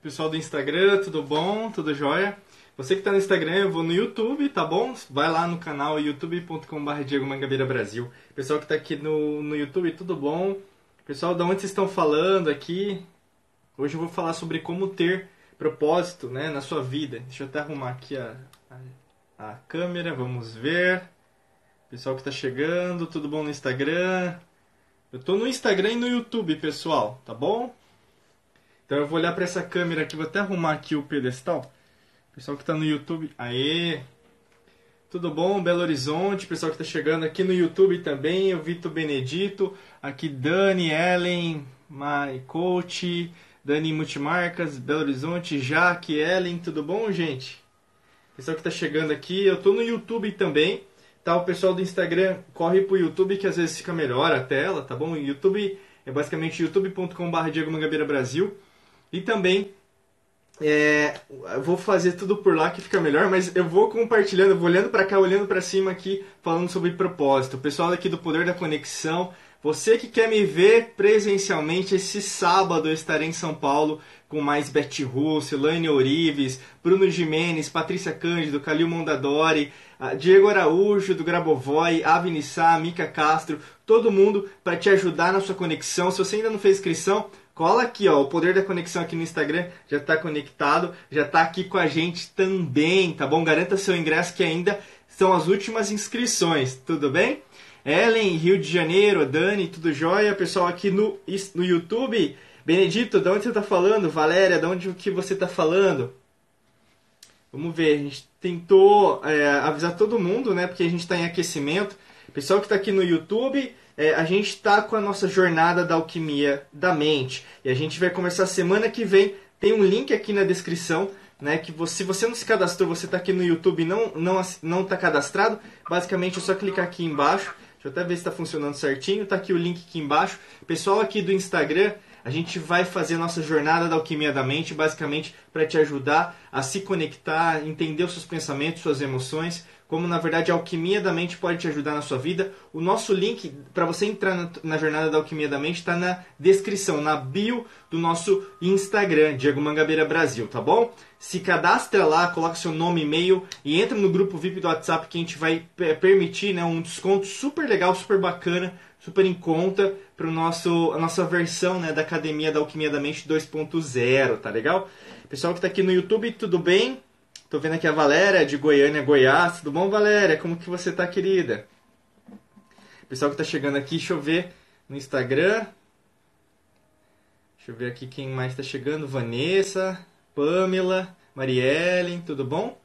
Pessoal do Instagram, tudo bom? Tudo jóia? Você que está no Instagram, eu vou no YouTube, tá bom? Vai lá no canal youtube.com.br Diego Mangabeira Brasil. Pessoal que está aqui no, no YouTube, tudo bom? Pessoal, de onde vocês estão falando aqui? Hoje eu vou falar sobre como ter propósito né, na sua vida. Deixa eu até arrumar aqui a, a, a câmera, vamos ver. Pessoal que está chegando, tudo bom no Instagram? Eu estou no Instagram e no YouTube, pessoal, tá bom? Então eu vou olhar para essa câmera aqui, vou até arrumar aqui o pedestal. Pessoal que está no YouTube, aê! Tudo bom? Belo Horizonte, pessoal que está chegando aqui no YouTube também, o Vitor Benedito, aqui Dani, Ellen, My Coach, Dani Multimarcas, Belo Horizonte, Jaque, Ellen, tudo bom, gente? Pessoal que está chegando aqui, eu estou no YouTube também, tá? O pessoal do Instagram corre pro YouTube que às vezes fica melhor a tela, tá bom? O YouTube é basicamente youtube.com.br Diego Mangabeira Brasil. E também é, eu vou fazer tudo por lá que fica melhor, mas eu vou compartilhando, vou olhando para cá, olhando para cima aqui, falando sobre propósito. O pessoal aqui do Poder da Conexão, você que quer me ver presencialmente, esse sábado eu estarei em São Paulo com mais Beth Russo, Elaine Orives, Bruno Jimenez, Patrícia Cândido, Calil Mondadori, Diego Araújo do Grabovoi, Avni Sá, Mica Castro, todo mundo para te ajudar na sua conexão. Se você ainda não fez inscrição, Cola aqui, ó, o poder da conexão aqui no Instagram já está conectado, já está aqui com a gente também, tá bom? Garanta seu ingresso que ainda são as últimas inscrições, tudo bem? Ellen, Rio de Janeiro, Dani, tudo jóia? Pessoal aqui no, no YouTube, Benedito, de onde você está falando? Valéria, de onde que você está falando? Vamos ver, a gente tentou é, avisar todo mundo, né? Porque a gente está em aquecimento. Pessoal que está aqui no YouTube, é, a gente está com a nossa jornada da alquimia da mente. E a gente vai começar semana que vem. Tem um link aqui na descrição. Né, que você, se você não se cadastrou, você está aqui no YouTube e não não não está cadastrado, basicamente é só clicar aqui embaixo. Deixa eu até ver se está funcionando certinho. Está aqui o link aqui embaixo. Pessoal aqui do Instagram, a gente vai fazer a nossa jornada da alquimia da mente, basicamente para te ajudar a se conectar, entender os seus pensamentos, suas emoções, como na verdade a alquimia da mente pode te ajudar na sua vida. O nosso link para você entrar na, na, jornada da alquimia da mente está na descrição, na bio do nosso Instagram, Diego Mangabeira Brasil, tá bom? Se cadastra lá, coloca seu nome, e-mail e entra no grupo VIP do WhatsApp que a gente vai permitir né, um desconto super legal, super bacana, super em conta para nosso a nossa versão né, da Academia da Alquimia da Mente 2.0, tá legal? Pessoal que está aqui no YouTube, tudo bem? Tô vendo aqui a Valéria de Goiânia, Goiás. Tudo bom, Valéria? Como que você tá, querida? Pessoal que tá chegando aqui, deixa eu ver no Instagram. Deixa eu ver aqui quem mais tá chegando. Vanessa, Pamela, Mariellen, tudo bom?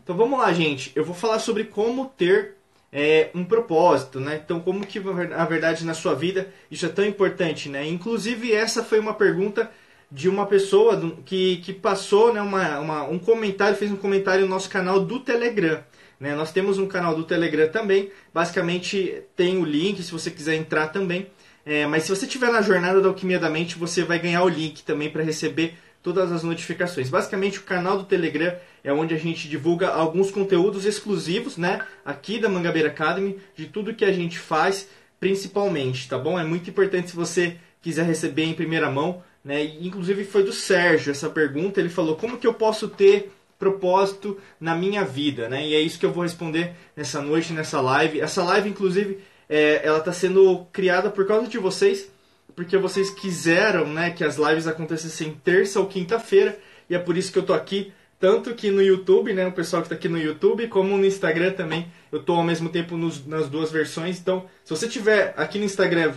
Então vamos lá, gente. Eu vou falar sobre como ter é, um propósito, né? Então, como que, na verdade, na sua vida isso é tão importante, né? Inclusive, essa foi uma pergunta de uma pessoa que, que passou né, uma, uma, um comentário, fez um comentário no nosso canal do Telegram. Né? Nós temos um canal do Telegram também, basicamente tem o link se você quiser entrar também. É, mas se você estiver na jornada da Alquimia da Mente, você vai ganhar o link também para receber todas as notificações. Basicamente, o canal do Telegram é onde a gente divulga alguns conteúdos exclusivos, né, aqui da Mangabeira Academy, de tudo que a gente faz, principalmente, tá bom? É muito importante se você quiser receber em primeira mão né? Inclusive foi do Sérgio essa pergunta. Ele falou: como que eu posso ter propósito na minha vida? Né? E é isso que eu vou responder nessa noite, nessa live. Essa live, inclusive, é, ela está sendo criada por causa de vocês, porque vocês quiseram né, que as lives acontecessem terça ou quinta-feira. E é por isso que eu estou aqui tanto que no YouTube, né, o pessoal que está aqui no YouTube, como no Instagram também, eu estou ao mesmo tempo nos, nas duas versões. Então, se você tiver aqui no Instagram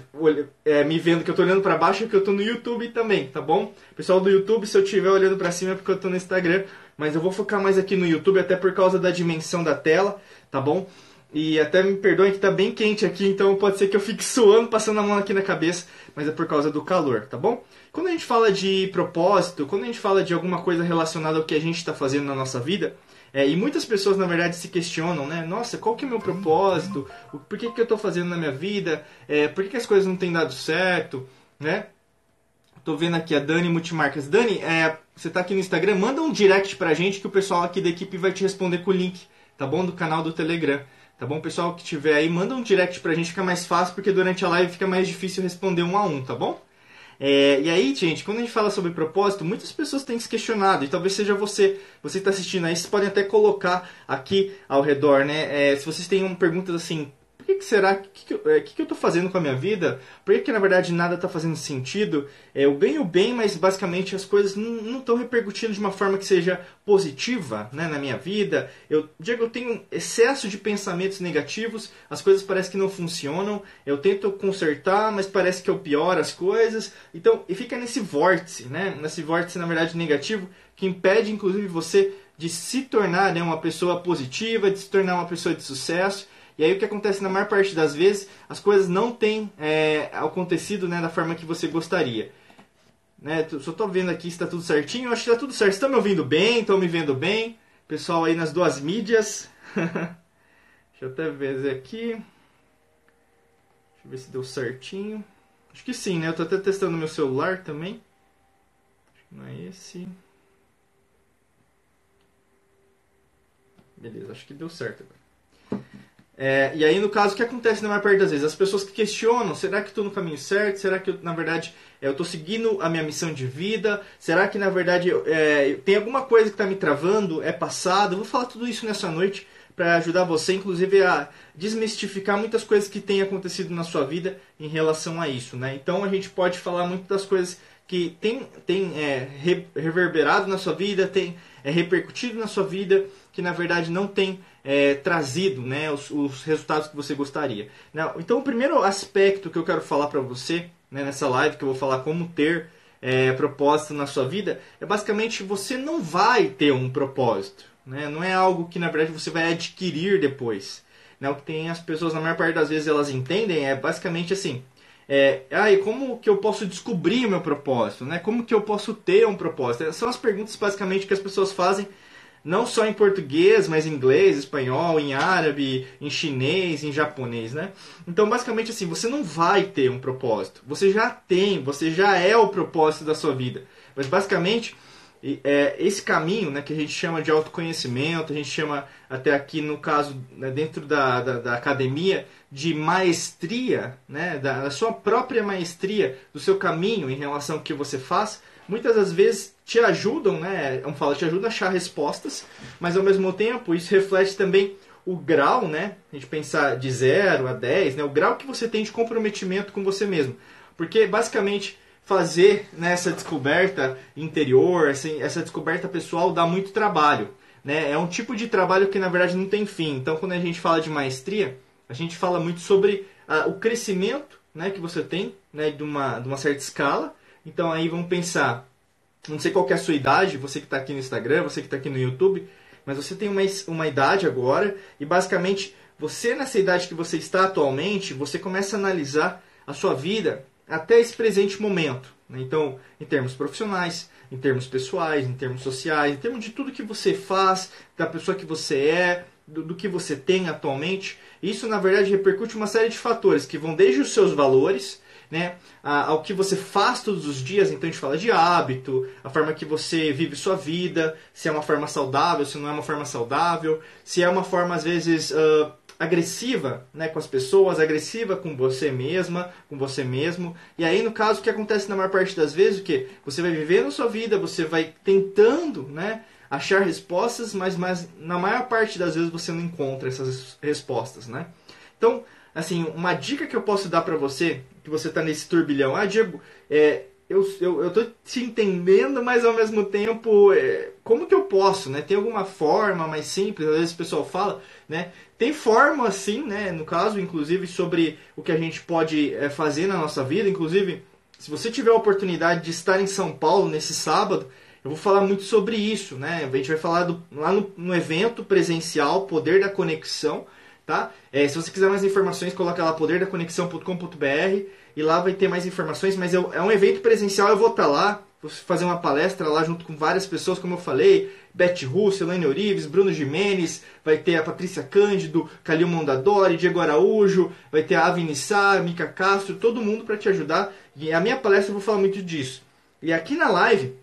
é, me vendo que eu estou olhando para baixo, é que eu estou no YouTube também, tá bom? Pessoal do YouTube, se eu estiver olhando para cima é porque eu estou no Instagram, mas eu vou focar mais aqui no YouTube, até por causa da dimensão da tela, tá bom? E até me perdoem que está bem quente aqui, então pode ser que eu fique suando, passando a mão aqui na cabeça, mas é por causa do calor, tá bom? Quando a gente fala de propósito, quando a gente fala de alguma coisa relacionada ao que a gente está fazendo na nossa vida, é, e muitas pessoas, na verdade, se questionam, né? Nossa, qual que é o meu propósito? Por que, que eu estou fazendo na minha vida? É, por que, que as coisas não têm dado certo? Né? Tô vendo aqui a Dani Multimarcas. Dani, é, você está aqui no Instagram, manda um direct pra gente que o pessoal aqui da equipe vai te responder com o link, tá bom? Do canal do Telegram. Tá bom, pessoal que tiver aí, manda um direct pra gente, fica mais fácil, porque durante a live fica mais difícil responder um a um, tá bom? É, e aí, gente, quando a gente fala sobre propósito, muitas pessoas têm se questionado, e talvez seja você, você está assistindo aí, vocês podem até colocar aqui ao redor, né? É, se vocês têm perguntas assim, que, será? Que, que, é, que, que eu tô fazendo com a minha vida? Por que, que na verdade nada está fazendo sentido? É, eu ganho bem, mas basicamente as coisas não estão repercutindo de uma forma que seja positiva né, na minha vida. Eu, Diego, eu tenho excesso de pensamentos negativos, as coisas parecem que não funcionam. Eu tento consertar, mas parece que eu pioro as coisas. Então, e fica nesse vórtice, né? Nesse vórtice, na verdade, negativo, que impede, inclusive, você de se tornar né, uma pessoa positiva, de se tornar uma pessoa de sucesso. E aí o que acontece na maior parte das vezes, as coisas não têm é, acontecido né, da forma que você gostaria. Né, só estou vendo aqui se está tudo certinho. Acho que está tudo certo. Estão me ouvindo bem? Estão me vendo bem? Pessoal aí nas duas mídias. Deixa eu até ver aqui. Deixa eu ver se deu certinho. Acho que sim, né? Eu estou até testando meu celular também. Acho que não é esse. Beleza, acho que deu certo agora. É, e aí, no caso, o que acontece na maior parte das vezes? As pessoas que questionam, será que estou no caminho certo? Será que, na verdade, eu estou seguindo a minha missão de vida? Será que, na verdade, é, tem alguma coisa que está me travando? É passado? Eu vou falar tudo isso nessa noite para ajudar você, inclusive, a desmistificar muitas coisas que têm acontecido na sua vida em relação a isso. Né? Então, a gente pode falar muito das coisas que tem, tem é, reverberado na sua vida, tem é, repercutido na sua vida, que, na verdade, não tem é, trazido né, os, os, resultados que você gostaria. Então, o primeiro aspecto que eu quero falar para você né, nessa live, que eu vou falar como ter é, propósito na sua vida, é basicamente você não vai ter um propósito. Né? Não é algo que, na verdade, você vai adquirir depois. Né? O que tem as pessoas, na maior parte das vezes, elas entendem é basicamente assim. É, ah, como que eu posso descobrir o meu propósito? Né? Como que eu posso ter um propósito? São as perguntas basicamente que as pessoas fazem não só em português, mas em inglês, espanhol, em árabe, em chinês, em japonês, né? Então, basicamente assim, você não vai ter um propósito. Você já tem, você já é o propósito da sua vida. Mas basicamente, é, esse caminho, né, que a gente chama de autoconhecimento, a gente chama até aqui no caso né, dentro da, da, da, academia de maestria, né, da, da sua própria maestria, do seu caminho em relação ao que você faz, muitas das vezes te ajudam, né? Vamos falar, te ajuda a achar respostas, mas ao mesmo tempo isso reflete também o grau, né? A gente pensar de 0 a 10, né? O grau que você tem de comprometimento com você mesmo. Porque basicamente fazer né, essa descoberta interior, assim, essa descoberta pessoal dá muito trabalho. Né? É um tipo de trabalho que na verdade não tem fim. Então quando a gente fala de maestria, a gente fala muito sobre ah, o crescimento né, que você tem né, de, uma, de uma certa escala. Então aí vamos pensar não sei qual é a sua idade, você que está aqui no Instagram, você que está aqui no YouTube, mas você tem uma, uma idade agora e basicamente você nessa idade que você está atualmente, você começa a analisar a sua vida até esse presente momento. Né? Então, em termos profissionais, em termos pessoais, em termos sociais, em termos de tudo que você faz, da pessoa que você é, do, do que você tem atualmente. Isso, na verdade, repercute uma série de fatores que vão desde os seus valores, né, ao que você faz todos os dias. Então a gente fala de hábito, a forma que você vive sua vida, se é uma forma saudável, se não é uma forma saudável, se é uma forma às vezes uh, agressiva né, com as pessoas, agressiva com você mesma, com você mesmo. E aí, no caso, o que acontece na maior parte das vezes, o que? Você vai vivendo sua vida, você vai tentando né, achar respostas, mas, mas na maior parte das vezes você não encontra essas respostas. Né? Então, assim, uma dica que eu posso dar para você, que você tá nesse turbilhão, ah, Diego, é, eu, eu, eu tô te entendendo, mas ao mesmo tempo, é, como que eu posso, né? Tem alguma forma mais simples? Às vezes o pessoal fala, né? Tem forma assim, né? No caso, inclusive, sobre o que a gente pode é, fazer na nossa vida. Inclusive, se você tiver a oportunidade de estar em São Paulo nesse sábado, eu vou falar muito sobre isso, né? A gente vai falar do, lá no, no evento presencial Poder da Conexão, tá? É, se você quiser mais informações, coloca lá poderdaconexão.com.br e lá vai ter mais informações, mas eu, é um evento presencial, eu vou estar tá lá, vou fazer uma palestra lá junto com várias pessoas, como eu falei, Beth Russo, Elaine Orives, Bruno Jimenez, vai ter a Patrícia Cândido, Calil Mondadori, Diego Araújo, vai ter a Avi Sá, Mica Castro, todo mundo para te ajudar. E a minha palestra eu vou falar muito disso. E aqui na live,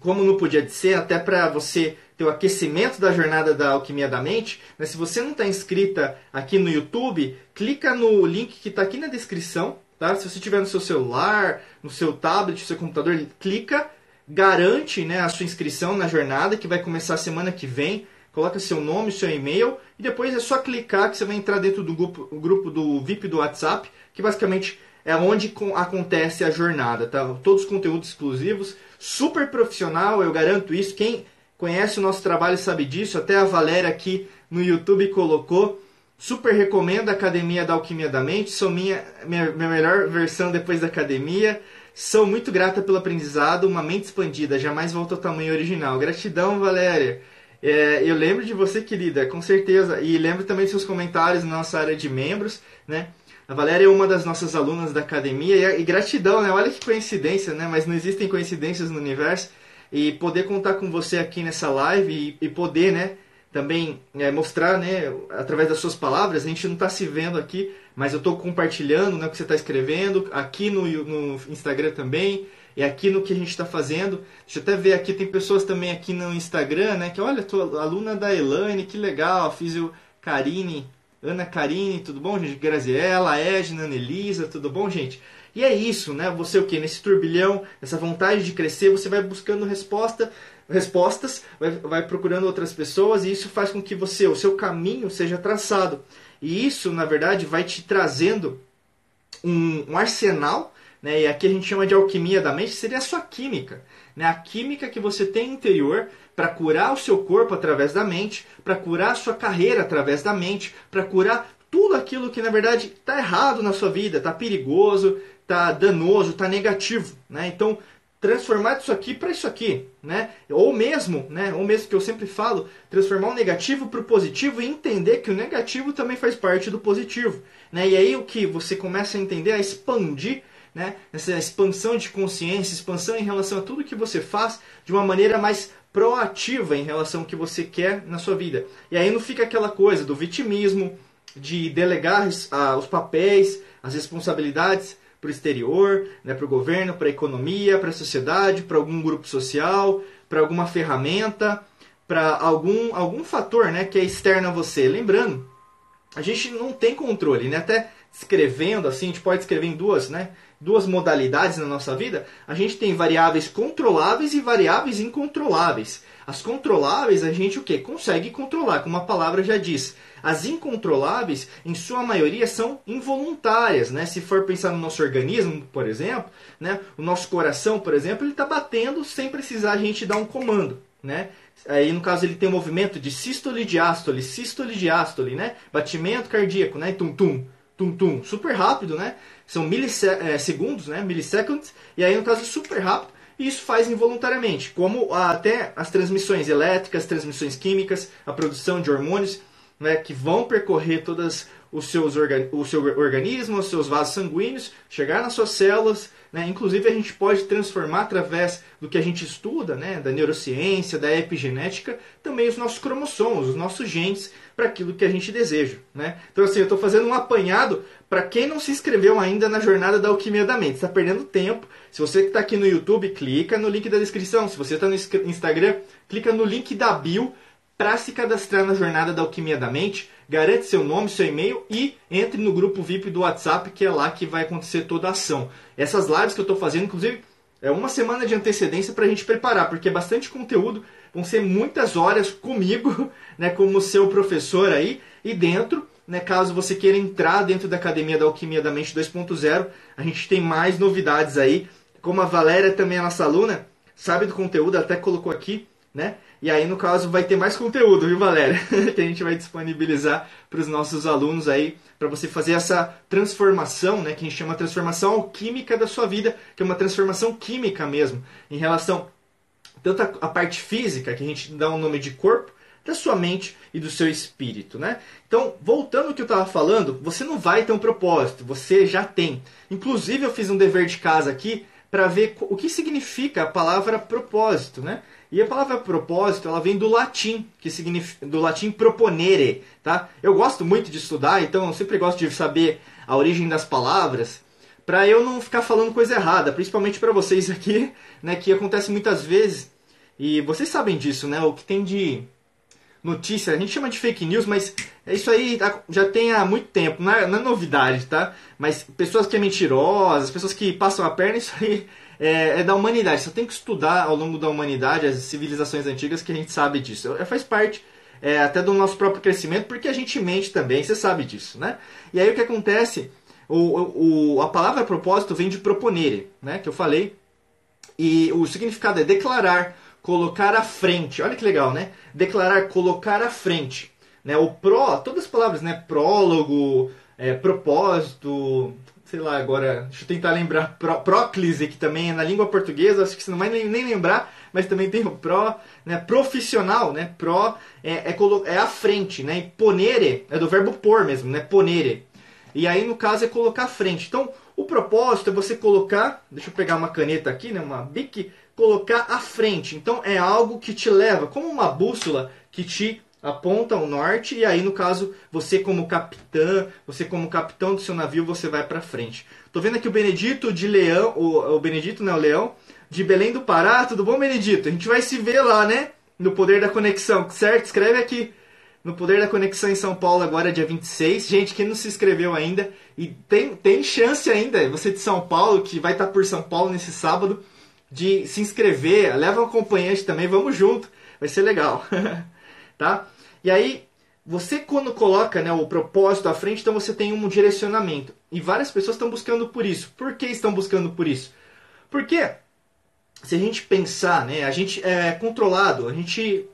como não podia ser, até para você ter o aquecimento da jornada da Alquimia da Mente, mas se você não está inscrita aqui no YouTube, clica no link que está aqui na descrição, tá? Se você tiver no seu celular, no seu tablet, no seu computador, clica, garante né, a sua inscrição na jornada que vai começar semana que vem. Coloca seu nome, seu e-mail e depois é só clicar que você vai entrar dentro do grupo, grupo do VIP do WhatsApp, que basicamente é onde acontece a jornada, tá? Todos os conteúdos exclusivos, super profissional, eu garanto isso. Quem conhece o nosso trabalho sabe disso, até a Valéria aqui no YouTube colocou. Super recomendo a Academia da Alquimia da Mente, sou minha, minha, minha melhor versão depois da academia. Sou muito grata pelo aprendizado, uma mente expandida, jamais volta ao tamanho original. Gratidão, Valéria. É, eu lembro de você, querida, com certeza. E lembro também dos seus comentários na nossa área de membros, né? A Valéria é uma das nossas alunas da academia e, gratidão, né? Olha que coincidência, né? Mas não existem coincidências no universo. E poder contar com você aqui nessa live e, e poder, né? Também é, mostrar, né? Através das suas palavras, a gente não está se vendo aqui, mas eu estou compartilhando né, o que você está escrevendo aqui no, no Instagram também e aqui no que a gente está fazendo. Deixa eu até ver aqui, tem pessoas também aqui no Instagram, né? Que olha, tô aluna da Elaine, que legal, fiz o Karine Ana Karine, tudo bom, gente? Graziela, Edna, Anelisa, tudo bom, gente? E é isso, né? Você o que? Nesse turbilhão, essa vontade de crescer, você vai buscando resposta, respostas, vai, vai procurando outras pessoas e isso faz com que você, o seu caminho seja traçado. E isso, na verdade, vai te trazendo um, um arsenal, né? E aqui a gente chama de alquimia da mente, seria a sua química, né? A química que você tem interior para curar o seu corpo através da mente, para curar a sua carreira através da mente, para curar tudo aquilo que na verdade está errado na sua vida, está perigoso, está danoso, está negativo, né? Então transformar isso aqui para isso aqui, né? Ou mesmo, né? Ou mesmo que eu sempre falo, transformar o negativo para o positivo e entender que o negativo também faz parte do positivo, né? E aí o que você começa a entender a expandir né? Essa expansão de consciência, expansão em relação a tudo que você faz de uma maneira mais proativa em relação ao que você quer na sua vida. E aí não fica aquela coisa do vitimismo, de delegar ah, os papéis, as responsabilidades para o exterior, né, para o governo, para a economia, para a sociedade, para algum grupo social, para alguma ferramenta, para algum, algum fator né, que é externo a você. Lembrando, a gente não tem controle, né? até escrevendo assim, a gente pode escrever em duas, né? Duas modalidades na nossa vida, a gente tem variáveis controláveis e variáveis incontroláveis. As controláveis a gente o que? Consegue controlar, como a palavra já diz. As incontroláveis, em sua maioria, são involuntárias. Né? Se for pensar no nosso organismo, por exemplo, né? o nosso coração, por exemplo, ele está batendo sem precisar a gente dar um comando. Né? Aí, no caso, ele tem um movimento de sístole e diástole, sístole e diástole, né? batimento cardíaco, né? tum-tum, tum-tum, super rápido, né? São milissegundos, é, né, milliseconds, e aí no caso é super rápido, e isso faz involuntariamente, como até as transmissões elétricas, transmissões químicas, a produção de hormônios, né, que vão percorrer todas os seus organ o seu organismo, os seus vasos sanguíneos, chegar nas suas células. Né? Inclusive, a gente pode transformar através do que a gente estuda, né? da neurociência, da epigenética, também os nossos cromossomos, os nossos genes, para aquilo que a gente deseja. Né? Então, assim, eu estou fazendo um apanhado para quem não se inscreveu ainda na jornada da alquimia da mente. está perdendo tempo. Se você está aqui no YouTube, clica no link da descrição. Se você está no Instagram, clica no link da bio para se cadastrar na jornada da alquimia da mente garante seu nome, seu e-mail e entre no grupo VIP do WhatsApp, que é lá que vai acontecer toda a ação. Essas lives que eu estou fazendo, inclusive, é uma semana de antecedência para a gente preparar, porque é bastante conteúdo, vão ser muitas horas comigo, né, como seu professor aí, e dentro, né, caso você queira entrar dentro da Academia da Alquimia da Mente 2.0, a gente tem mais novidades aí, como a Valéria também é nossa aluna, sabe do conteúdo, até colocou aqui, né? E aí, no caso, vai ter mais conteúdo, viu, Valéria? que a gente vai disponibilizar para os nossos alunos aí, para você fazer essa transformação, né? Que a gente chama transformação alquímica da sua vida, que é uma transformação química mesmo, em relação tanto a, parte física, que a gente dá um nome de corpo, da sua mente e do seu espírito, né? Então, voltando ao que eu estava falando, você não vai ter um propósito, você já tem. Inclusive, eu fiz um dever de casa aqui para ver o que significa a palavra propósito, né? E a palavra propósito, ela vem do latim, que significa do latim proponere, tá? Eu gosto muito de estudar, então eu sempre gosto de saber a origem das palavras, para eu não ficar falando coisa errada, principalmente para vocês aqui, né, que acontece muitas vezes. E vocês sabem disso, né? O que tem de notícia, a gente chama de fake news, mas Isso aí já tem há muito tempo, não é, não é novidade, tá? Mas pessoas que é mentirosas, pessoas que passam a perna, isso aí é, é, da humanidade. Você tem que estudar ao longo da humanidade as civilizações antigas que a gente sabe disso. É, faz parte é, até do nosso próprio crescimento, porque a gente mente também, você sabe disso, né? E aí o que acontece? O, o, a palavra propósito vem de proponere, né? Que eu falei. E o significado é declarar, colocar à frente. Olha que legal, né? Declarar, colocar à frente. Né? O pró, todas as palavras, né? Prólogo, é, propósito, sei lá, agora, deixa eu tentar lembrar, pró, próclise, que também é na língua portuguesa, acho que você não vai nem, lembrar, mas também tem o pró, né? Profissional, né? Pró é, é, é à frente, né? E ponere é do verbo pôr mesmo, né? Ponere. E aí, no caso, é colocar à frente. Então, o propósito é você colocar, deixa eu pegar uma caneta aqui, né, uma bic, colocar à frente. Então, é algo que te leva, como uma bússola que te aponta ao norte e aí no caso você como capitã, você como capitão do seu navio, você vai para frente. Tô vendo aqui o Benedito de Leão, o, o Benedito, né, o Leão, de Belém do Pará. Tudo bom, Benedito? A gente vai se ver lá, né? No Poder da Conexão, certo? Escreve aqui no Poder da Conexão em São Paulo, agora dia 26. Gente, quem não se inscreveu ainda, e tem, tem chance ainda, você de São Paulo, que vai estar por São Paulo nesse sábado, de se inscrever. Leva um acompanhante também, vamos junto, vai ser legal. tá? E aí, você quando coloca né, o propósito à frente, então você tem um direcionamento. E várias pessoas estão buscando por isso. Por que estão buscando por isso? Porque se a gente pensar, né, a gente é controlado, a gente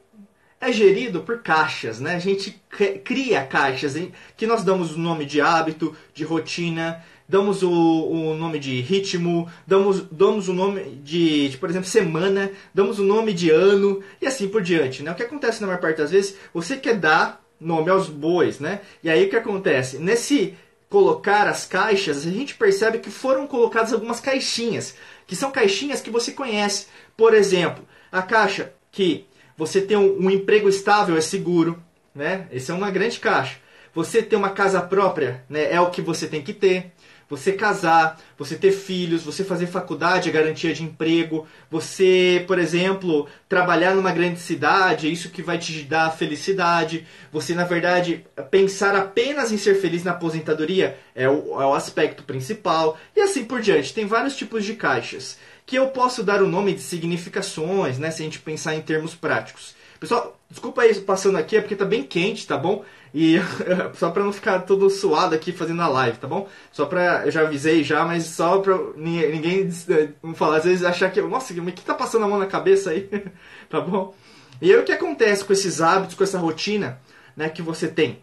é gerido por caixas, né? A gente cria caixas que nós damos o nome de hábito, de rotina, damos o, o nome de ritmo, damos, damos o nome de, de, por exemplo, semana, damos o nome de ano e assim por diante, né? O que acontece na maior parte das vezes, você quer dar nome aos bois, né? E aí o que acontece? Nesse colocar as caixas, a gente percebe que foram colocadas algumas caixinhas, que são caixinhas que você conhece. Por exemplo, a caixa que você tem um, um emprego estável, é seguro, né? Essa é uma grande caixa. Você ter uma casa própria, né? É o que você tem que ter. Você casar, você ter filhos, você fazer faculdade é garantia de emprego, você, por exemplo, trabalhar numa grande cidade, é isso que vai te dar felicidade. Você, na verdade, pensar apenas em ser feliz na aposentadoria é o, é o aspecto principal. E assim por diante. Tem vários tipos de caixas que eu posso dar o nome de significações, né, se a gente pensar em termos práticos. Pessoal, desculpa aí passando aqui, é porque tá bem quente, tá bom? E só para não ficar todo suado aqui fazendo a live, tá bom? Só para eu já avisei já, mas só para ninguém não falar às vezes achar que, nossa, o que tá passando a mão na cabeça aí, tá bom? E aí o que acontece com esses hábitos, com essa rotina, né, que você tem?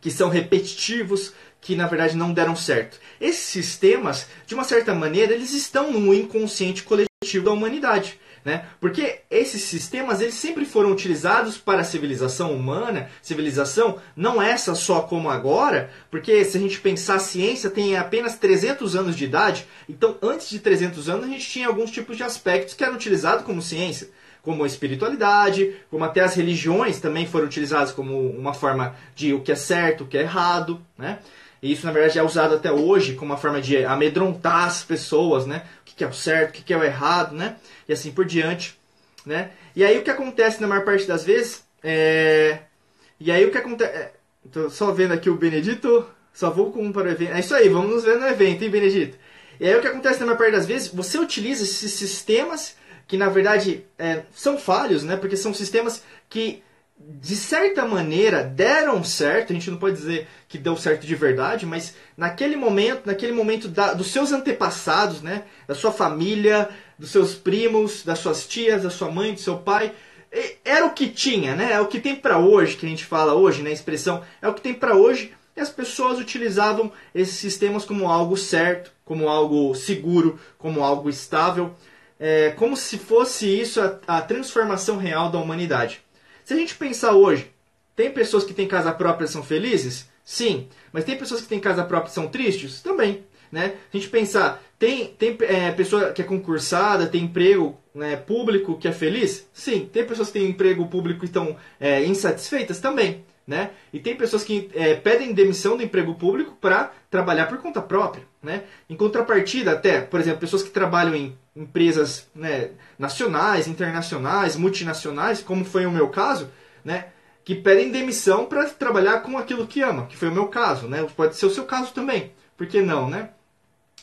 Que são repetitivos, que na verdade não deram certo. Esses sistemas, de uma certa maneira, eles estão no inconsciente coletivo da humanidade. Né? Porque esses sistemas eles sempre foram utilizados para a civilização humana, civilização não essa só como agora, porque se a gente pensar a ciência tem apenas 300 anos de idade, então antes de 300 anos a gente tinha alguns tipos de aspectos que eram utilizados como ciência como a espiritualidade, como até as religiões também foram utilizadas como uma forma de o que é certo, o que é errado, né? E isso, na verdade, é usado até hoje como uma forma de amedrontar as pessoas, né? O que é o certo, o que é o errado, né? E assim por diante, né? E aí o que acontece na maior parte das vezes é... E aí o que acontece... É... Tô só vendo aqui o Benedito, só vou com para o evento. É isso aí, vamos nos ver no evento, hein, Benedito? E aí o que acontece na maior parte das vezes, você utiliza esses sistemas que, na verdade, é, são falhos, né? Porque são sistemas que de certa maneira deram certo, a gente não pode dizer que deu certo de verdade, mas naquele momento, naquele momento da, dos seus antepassados, né, da sua família, dos seus primos, das suas tias, da sua mãe, do seu pai, era o que tinha, né? É o que tem para hoje, que a gente fala hoje, né, a expressão é o que tem para hoje. E as pessoas utilizavam esses sistemas como algo certo, como algo seguro, como algo estável, é, como se fosse isso a, a transformação real da humanidade. Se a gente pensar hoje, tem pessoas que têm casa própria e são felizes? Sim. Mas tem pessoas que têm casa própria e são tristes? Também. Né? A gente pensar, tem, tem é, pessoa que é concursada, tem emprego né, público que é feliz? Sim. Tem pessoas que têm emprego público e estão é, insatisfeitas? Também. Né? E tem pessoas que é, pedem demissão do emprego público para trabalhar por conta própria. Né? Em contrapartida, até, por exemplo, pessoas que trabalham em empresas né, nacionais, internacionais, multinacionais, como foi o meu caso, né? que pedem demissão para trabalhar com aquilo que ama, que foi o meu caso, né? Pode ser o seu caso também. Por que não, né?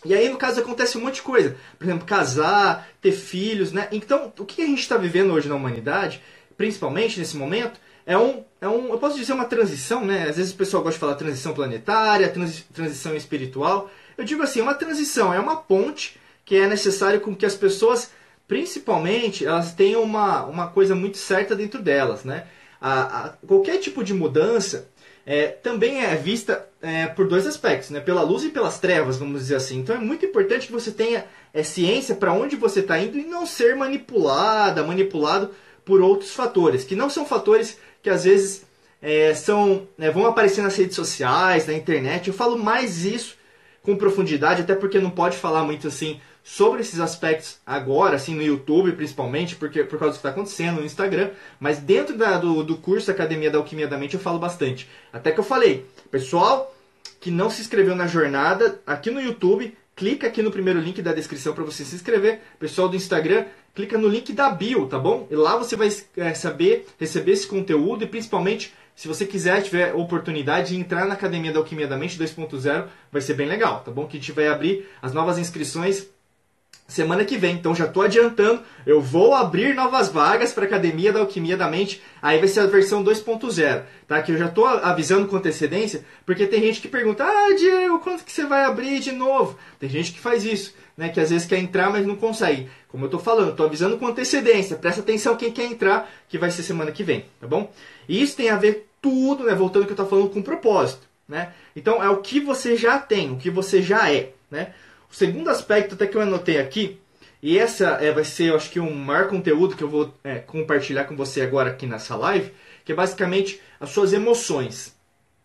E aí, no caso, acontece um monte de coisa. Por exemplo, casar, ter filhos, né? Então, o que a gente está vivendo hoje na humanidade, principalmente nesse momento, é um, é um, eu posso dizer uma transição, né? Às vezes o pessoal gosta de falar transição planetária, transi transição espiritual. Eu digo assim, uma transição é uma ponte que é necessário com que as pessoas, principalmente, elas tenham uma, uma coisa muito certa dentro delas, né? A, a, qualquer tipo de mudança é, também é vista é, por dois aspectos, né? pela luz e pelas trevas, vamos dizer assim. Então é muito importante que você tenha é, ciência para onde você está indo e não ser manipulada, manipulado por outros fatores, que não são fatores que às vezes é, são né, vão aparecer nas redes sociais, na internet. Eu falo mais isso com profundidade, até porque não pode falar muito assim sobre esses aspectos agora, assim, no YouTube principalmente, porque por causa do que está acontecendo no Instagram, mas dentro da, do, do curso Academia da Alquimia da Mente eu falo bastante. Até que eu falei, pessoal que não se inscreveu na jornada, aqui no YouTube, clica aqui no primeiro link da descrição para você se inscrever. Pessoal do Instagram, clica no link da bio, tá bom? E lá você vai é, saber, receber esse conteúdo e principalmente se você quiser, tiver oportunidade de entrar na Academia da Alquimia da Mente 2.0, vai ser bem legal, tá bom? Que a gente vai abrir as novas inscrições semana que vem. Então já estou adiantando, eu vou abrir novas vagas para a Academia da Alquimia da Mente. Aí vai ser a versão 2.0, tá? Que eu já estou avisando com antecedência, porque tem gente que pergunta: "Ah, Diego, quando que você vai abrir de novo?". Tem gente que faz isso, né, que às vezes quer entrar, mas não consegue. Como eu estou falando, estou avisando com antecedência. Presta atenção quem quer entrar, que vai ser semana que vem, tá bom? E isso tem a ver tudo, né, voltando ao que eu estou falando com propósito, né? Então é o que você já tem, o que você já é, né? O segundo aspecto, até que eu anotei aqui, e essa é, vai ser, eu acho que, um maior conteúdo que eu vou é, compartilhar com você agora aqui nessa live, que é basicamente as suas emoções.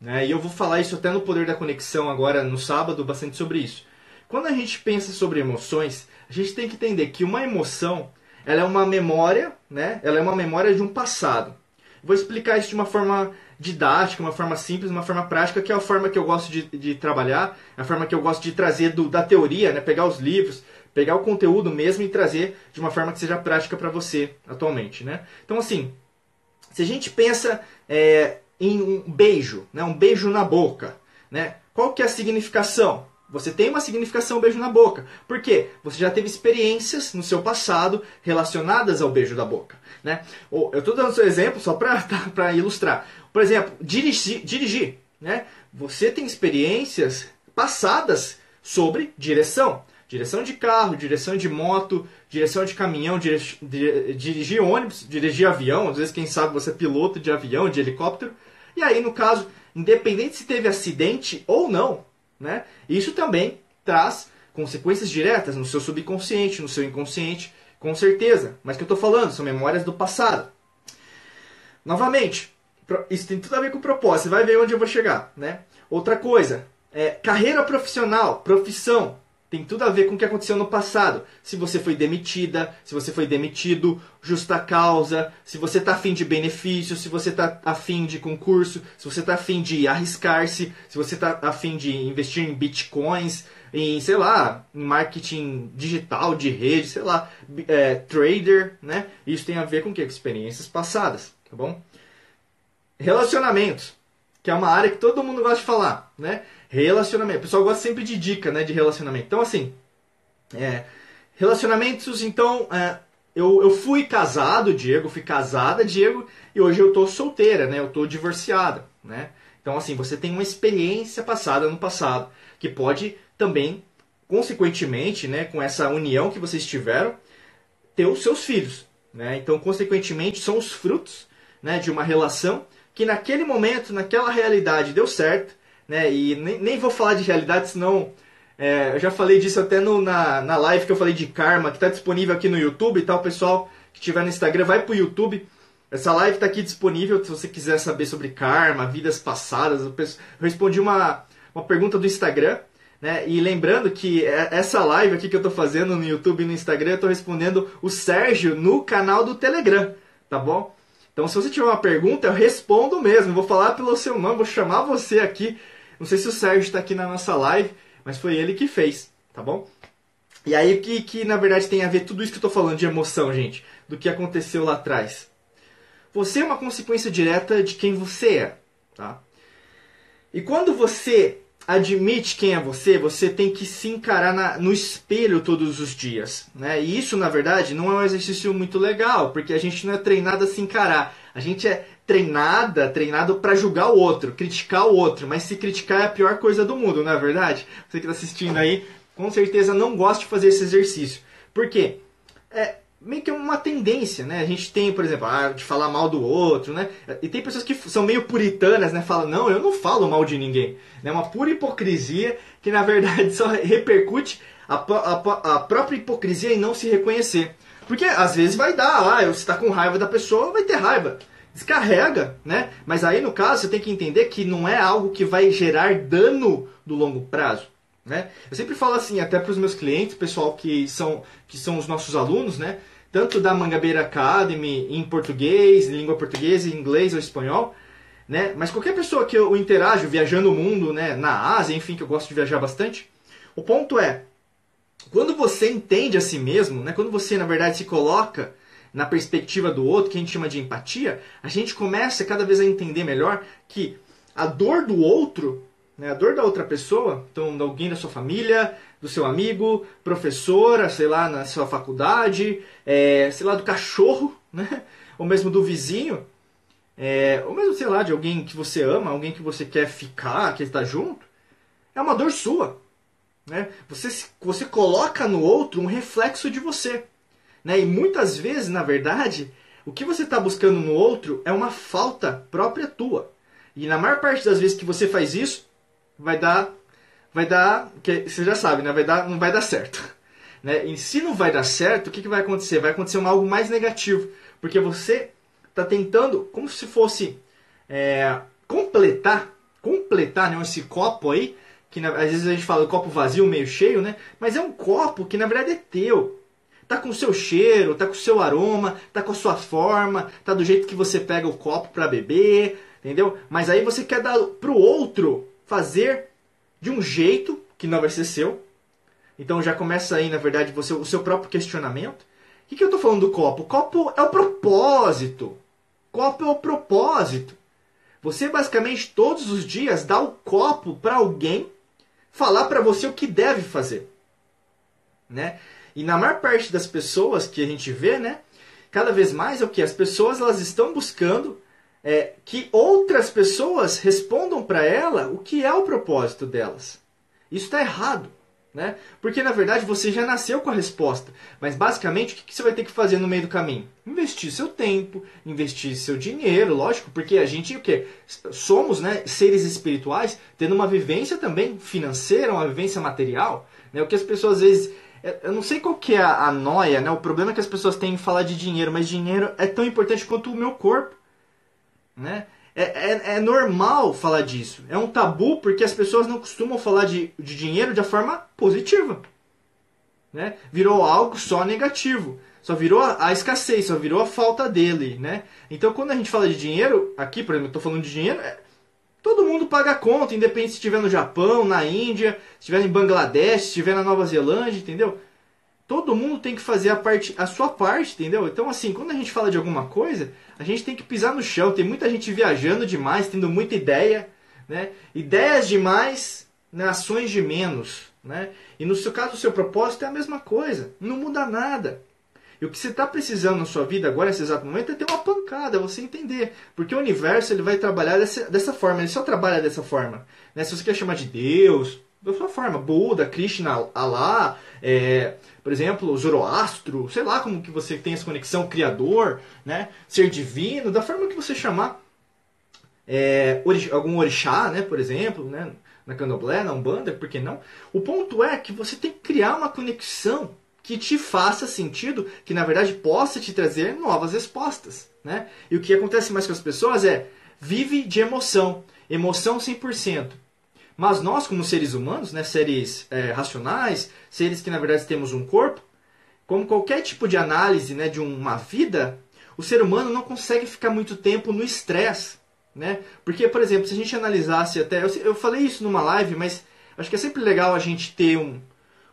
Né? E eu vou falar isso até no Poder da Conexão agora no sábado, bastante sobre isso. Quando a gente pensa sobre emoções, a gente tem que entender que uma emoção ela é uma memória, né? ela é uma memória de um passado. Vou explicar isso de uma forma didática, uma forma simples, uma forma prática, que é a forma que eu gosto de, de trabalhar, a forma que eu gosto de trazer do, da teoria, né? pegar os livros, pegar o conteúdo mesmo e trazer de uma forma que seja prática para você atualmente. Né? Então, assim, se a gente pensa é, em um beijo, né? um beijo na boca, né? qual que é a significação? Você tem uma significação beijo na boca. Por quê? Você já teve experiências no seu passado relacionadas ao beijo da boca. Né? Eu estou dando seu exemplo só para tá, ilustrar. Por exemplo, dirigir. dirigir né? Você tem experiências passadas sobre direção. Direção de carro, direção de moto, direção de caminhão, dirigir ônibus, dirigir avião. Às vezes, quem sabe, você é piloto de avião, de helicóptero. E aí, no caso, independente se teve acidente ou não, né? Isso também traz consequências diretas no seu subconsciente, no seu inconsciente, com certeza. Mas o que eu estou falando são memórias do passado. Novamente, isso tem tudo a ver com propósito. Você vai ver onde eu vou chegar, né? Outra coisa, é, carreira profissional, profissão, tem tudo a ver com o que aconteceu no passado. Se você foi demitida, se você foi demitido, justa causa, se você está afim de benefício, se você está afim de concurso, se você está afim de arriscar-se, se você está afim de investir em bitcoins, em, sei lá, em marketing digital, de rede, sei lá, é, trader, né? Isso tem a ver com o? Com experiências passadas, tá bom? Relacionamentos, que é uma área que todo mundo gosta de falar, né? Relacionamento. O pessoal gosta sempre de dica, né, de relacionamento. Então, assim, é, relacionamentos, então, é, eu, eu fui casado, Diego, fui casada, Diego, e hoje eu tô solteira, né, eu tô divorciada, né. Então, assim, você tem uma experiência passada no passado, que pode também, consequentemente, né, com essa união que vocês tiveram, ter os seus filhos, né. Então, consequentemente, são os frutos, né, de uma relação que naquele momento, naquela realidade deu certo, né? E nem, nem vou falar de realidade, senão é, eu já falei disso até no, na, na live que eu falei de karma, que está disponível aqui no YouTube, tá? O pessoal que estiver no Instagram vai pro YouTube. Essa live está aqui disponível se você quiser saber sobre karma, vidas passadas. Eu respondi uma, uma pergunta do Instagram. Né? E lembrando que é, essa live aqui que eu estou fazendo no YouTube e no Instagram, eu estou respondendo o Sérgio no canal do Telegram, tá bom? Então, se você tiver uma pergunta, eu respondo mesmo. Vou falar pelo seu nome, vou chamar você aqui não sei se o Sérgio está aqui na nossa live, mas foi ele que fez, tá bom? E aí que, que na verdade tem a ver tudo isso que eu estou falando de emoção, gente, do que aconteceu lá atrás. você é uma consequência direta de quem você é, tá? E quando você admite quem é você, você tem que se encarar na, no espelho todos os dias. Né? E isso, na verdade, não é um exercício muito legal, porque a gente não é treinado a se encarar. A gente é treinada, treinado para julgar o outro, criticar o outro. Mas se criticar é a pior coisa do mundo, não é verdade? Você que está assistindo aí, com certeza não gosta de fazer esse exercício. Por quê? É, meio que uma tendência, né? A gente tem, por exemplo, ah, de falar mal do outro, né? E tem pessoas que são meio puritanas, né? Falam, não, eu não falo mal de ninguém. É uma pura hipocrisia que, na verdade, só repercute a, a, a própria hipocrisia em não se reconhecer. Porque, às vezes, vai dar, ah, você está com raiva da pessoa, vai ter raiva. Descarrega, né? Mas aí, no caso, você tem que entender que não é algo que vai gerar dano no longo prazo. Né? Eu sempre falo assim, até para os meus clientes, pessoal que são, que são os nossos alunos, né? tanto da Mangabeira Academy em português, em língua portuguesa, em inglês ou espanhol, né? Mas qualquer pessoa que eu interajo viajando o mundo, né, na Ásia, enfim, que eu gosto de viajar bastante, o ponto é, quando você entende a si mesmo, né, quando você na verdade se coloca na perspectiva do outro, que a gente chama de empatia, a gente começa cada vez a entender melhor que a dor do outro, né, a dor da outra pessoa, então de alguém da sua família, do seu amigo, professora, sei lá, na sua faculdade, é, sei lá, do cachorro, né? ou mesmo do vizinho, é, ou mesmo, sei lá, de alguém que você ama, alguém que você quer ficar, quer estar junto, é uma dor sua. Né? Você, você coloca no outro um reflexo de você. Né? E muitas vezes, na verdade, o que você está buscando no outro é uma falta própria tua. E na maior parte das vezes que você faz isso, vai dar vai dar, que você já sabe, né? Vai dar, não vai dar certo. Né? E se não vai dar certo, o que, que vai acontecer? Vai acontecer um algo mais negativo, porque você está tentando, como se fosse é, completar, completar né, esse copo aí, que às vezes a gente fala copo vazio, meio cheio, né? Mas é um copo que na verdade é teu. Tá com o seu cheiro, tá com o seu aroma, tá com a sua forma, tá do jeito que você pega o copo para beber, entendeu? Mas aí você quer dar pro outro fazer de um jeito que não vai ser seu. Então já começa aí, na verdade, você, o seu próprio questionamento. O que, que eu estou falando do copo? O copo é o propósito. Copo é o propósito. Você basicamente todos os dias dá o copo para alguém falar para você o que deve fazer, né? E na maior parte das pessoas que a gente vê, né, cada vez mais é o que as pessoas elas estão buscando é, que outras pessoas respondam para ela o que é o propósito delas. Isso está errado. Né? Porque na verdade você já nasceu com a resposta. Mas basicamente o que você vai ter que fazer no meio do caminho? Investir seu tempo, investir seu dinheiro, lógico, porque a gente o que somos, né, seres espirituais, tendo uma vivência também financeira, uma vivência material, né? O que as pessoas às vezes eu não sei qual que é a, a noia, né? O problema é que as pessoas têm em falar de dinheiro, mas dinheiro é tão importante quanto o meu corpo. Né? É, é, é, normal falar disso. É um tabu porque as pessoas não costumam falar de, de dinheiro de forma positiva. Né? Virou algo só negativo. Só virou a, a, escassez, só virou a falta dele. Né? Então quando a gente fala de dinheiro, aqui, por exemplo, eu estou falando de dinheiro, é, todo mundo paga a conta, independente se estiver no Japão, na Índia, se estiver em Bangladesh, se estiver na Nova Zelândia, entendeu? todo mundo tem que fazer a, parte, a sua parte, entendeu? Então, assim, quando a gente fala de alguma coisa, a gente tem que pisar no chão. Tem muita gente viajando demais, tendo muita ideia, né? Ideias demais, né? ações de menos, né? E no seu caso, o seu propósito é a mesma coisa. Não muda nada. E o que você está precisando na sua vida agora, nesse exato momento, é ter uma pancada, você entender. Porque o universo ele vai trabalhar dessa, dessa forma, ele só trabalha dessa forma. Né? Se você quer chamar de Deus, da sua forma, Buda, Krishna, Allah, é, por exemplo, Zoroastro, sei lá como que você tem essa conexão, Criador, né? Ser divino, da forma que você chamar. É, algum orixá, né, por exemplo, né, na candomblé, na umbanda, por que não? O ponto é que você tem que criar uma conexão que te faça sentido, que na verdade possa te trazer novas respostas, né? E o que acontece mais com as pessoas é vive de emoção, emoção 100%. Mas nós, como seres humanos, né, seres é, racionais, seres que na verdade temos um corpo, como qualquer tipo de análise né, de uma vida, o ser humano não consegue ficar muito tempo no estresse. Né? Porque, por exemplo, se a gente analisasse até. Eu, eu falei isso numa live, mas acho que é sempre legal a gente ter um,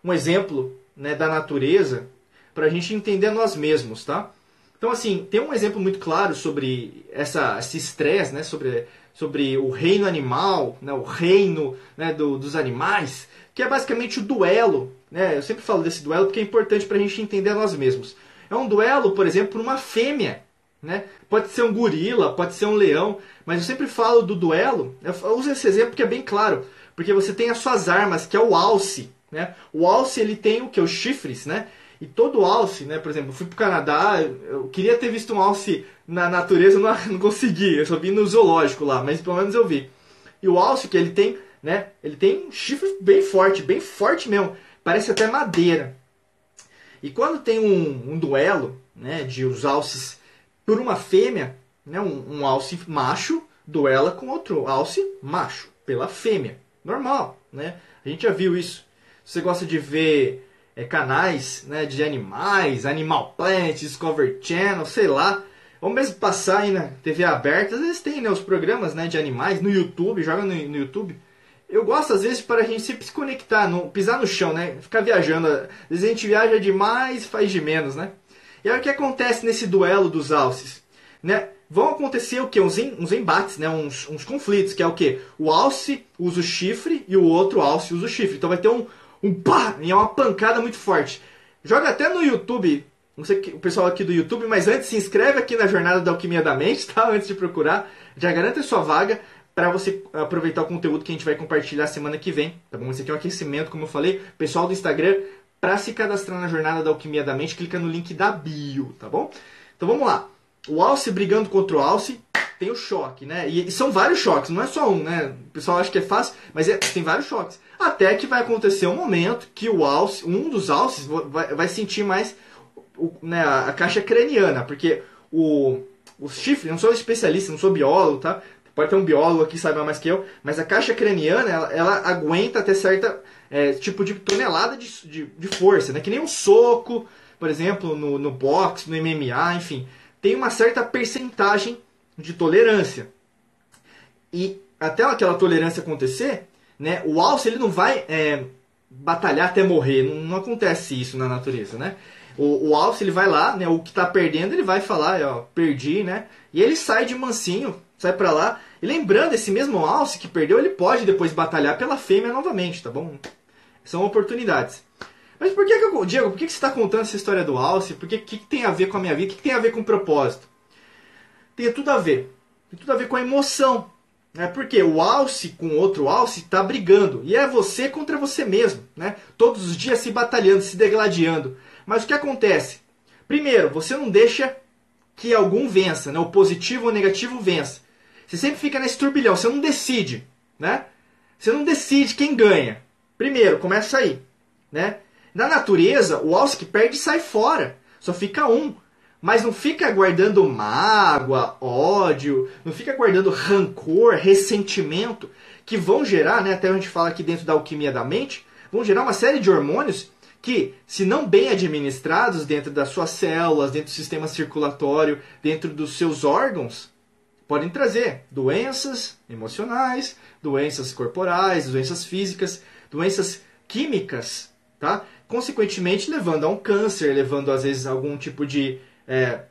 um exemplo né, da natureza para a gente entender nós mesmos. Tá? Então, assim, tem um exemplo muito claro sobre essa, esse estresse, né? Sobre, sobre o reino animal, né? o reino né? Do, dos animais, que é basicamente o duelo. Né? Eu sempre falo desse duelo porque é importante para a gente entender nós mesmos. É um duelo, por exemplo, por uma fêmea. Né? Pode ser um gorila, pode ser um leão, mas eu sempre falo do duelo. Eu uso esse exemplo porque é bem claro, porque você tem as suas armas, que é o alce. Né? O alce ele tem o que? Os chifres, né? E todo alce, né? Por exemplo, eu fui pro Canadá, eu queria ter visto um alce na natureza, não, não consegui. Eu só vi no zoológico lá, mas pelo menos eu vi. E o alce que ele tem, né? Ele tem um chifre bem forte, bem forte mesmo. Parece até madeira. E quando tem um, um duelo, né? De os alces por uma fêmea, né? Um, um alce macho duela com outro alce macho pela fêmea. Normal, né? A gente já viu isso. Você gosta de ver é, canais né, de animais, Animal Planet, Discovery Channel, sei lá. Ou mesmo passar aí na TV aberta, às vezes tem né, os programas né, de animais no YouTube, joga no, no YouTube. Eu gosto às vezes para a gente se conectar, no, pisar no chão, né? Ficar viajando. Às vezes a gente viaja demais faz de menos, né? E aí o que acontece nesse duelo dos alces? Né? Vão acontecer o que? Uns, uns embates, né? uns, uns conflitos, que é o que? O alce usa o chifre e o outro alce usa o chifre. Então vai ter um, um pá, e é uma pancada muito forte. Joga até no YouTube, não sei o pessoal aqui do YouTube, mas antes se inscreve aqui na Jornada da Alquimia da Mente, tá? Antes de procurar, já garanta a sua vaga para você aproveitar o conteúdo que a gente vai compartilhar semana que vem, tá bom? Esse aqui é um aquecimento, como eu falei. Pessoal do Instagram, para se cadastrar na Jornada da Alquimia da Mente, clica no link da bio, tá bom? Então vamos lá. O Alce brigando contra o Alce, tem o choque, né? E, e, são vários choques, não é só um, né? O pessoal acha que é fácil, mas é, tem vários choques. Até que vai acontecer um momento que o alce, um dos alces vai, vai sentir mais o, né, a, caixa craniana, porque o, o chifre, não sou especialista, não sou biólogo, tá? Pode ter um biólogo aqui que saiba mais que eu, mas a caixa craniana, ela, ela aguenta até certa é, tipo de tonelada de, de, de, força, né? Que nem um soco, por exemplo, no, no boxe, no MMA, enfim. Tem uma certa percentagem de tolerância. E até aquela tolerância acontecer, né? O alce ele não vai é, batalhar até morrer, não, não, acontece isso na natureza, né? O, o alce ele vai lá, né? O que está perdendo ele vai falar, ó, perdi, né? E ele sai de mansinho, sai para lá. E lembrando, esse mesmo alce que perdeu, ele pode depois batalhar pela fêmea novamente, tá bom? São oportunidades. Mas por que, que eu, Diego, por que, que você está contando essa história do alce? Por que, que, que tem a ver com a minha vida? O que, que tem a ver com o propósito? Tem tudo a ver. Tem tudo a ver com a emoção. É porque o alce com outro alce está brigando. E é você contra você mesmo. Né? Todos os dias se batalhando, se degladiando. Mas o que acontece? Primeiro, você não deixa que algum vença, né? o positivo ou o negativo vença. Você sempre fica nesse turbilhão, você não decide. Né? Você não decide quem ganha. Primeiro, começa aí. Né? Na natureza, o alce que perde sai fora. Só fica um. Mas não fica guardando mágoa, ódio, não fica guardando rancor, ressentimento, que vão gerar, né, até a gente fala aqui dentro da alquimia da mente, vão gerar uma série de hormônios que, se não bem administrados dentro das suas células, dentro do sistema circulatório, dentro dos seus órgãos, podem trazer doenças emocionais, doenças corporais, doenças físicas, doenças químicas, tá? Consequentemente, levando a um câncer, levando às vezes a algum tipo de é,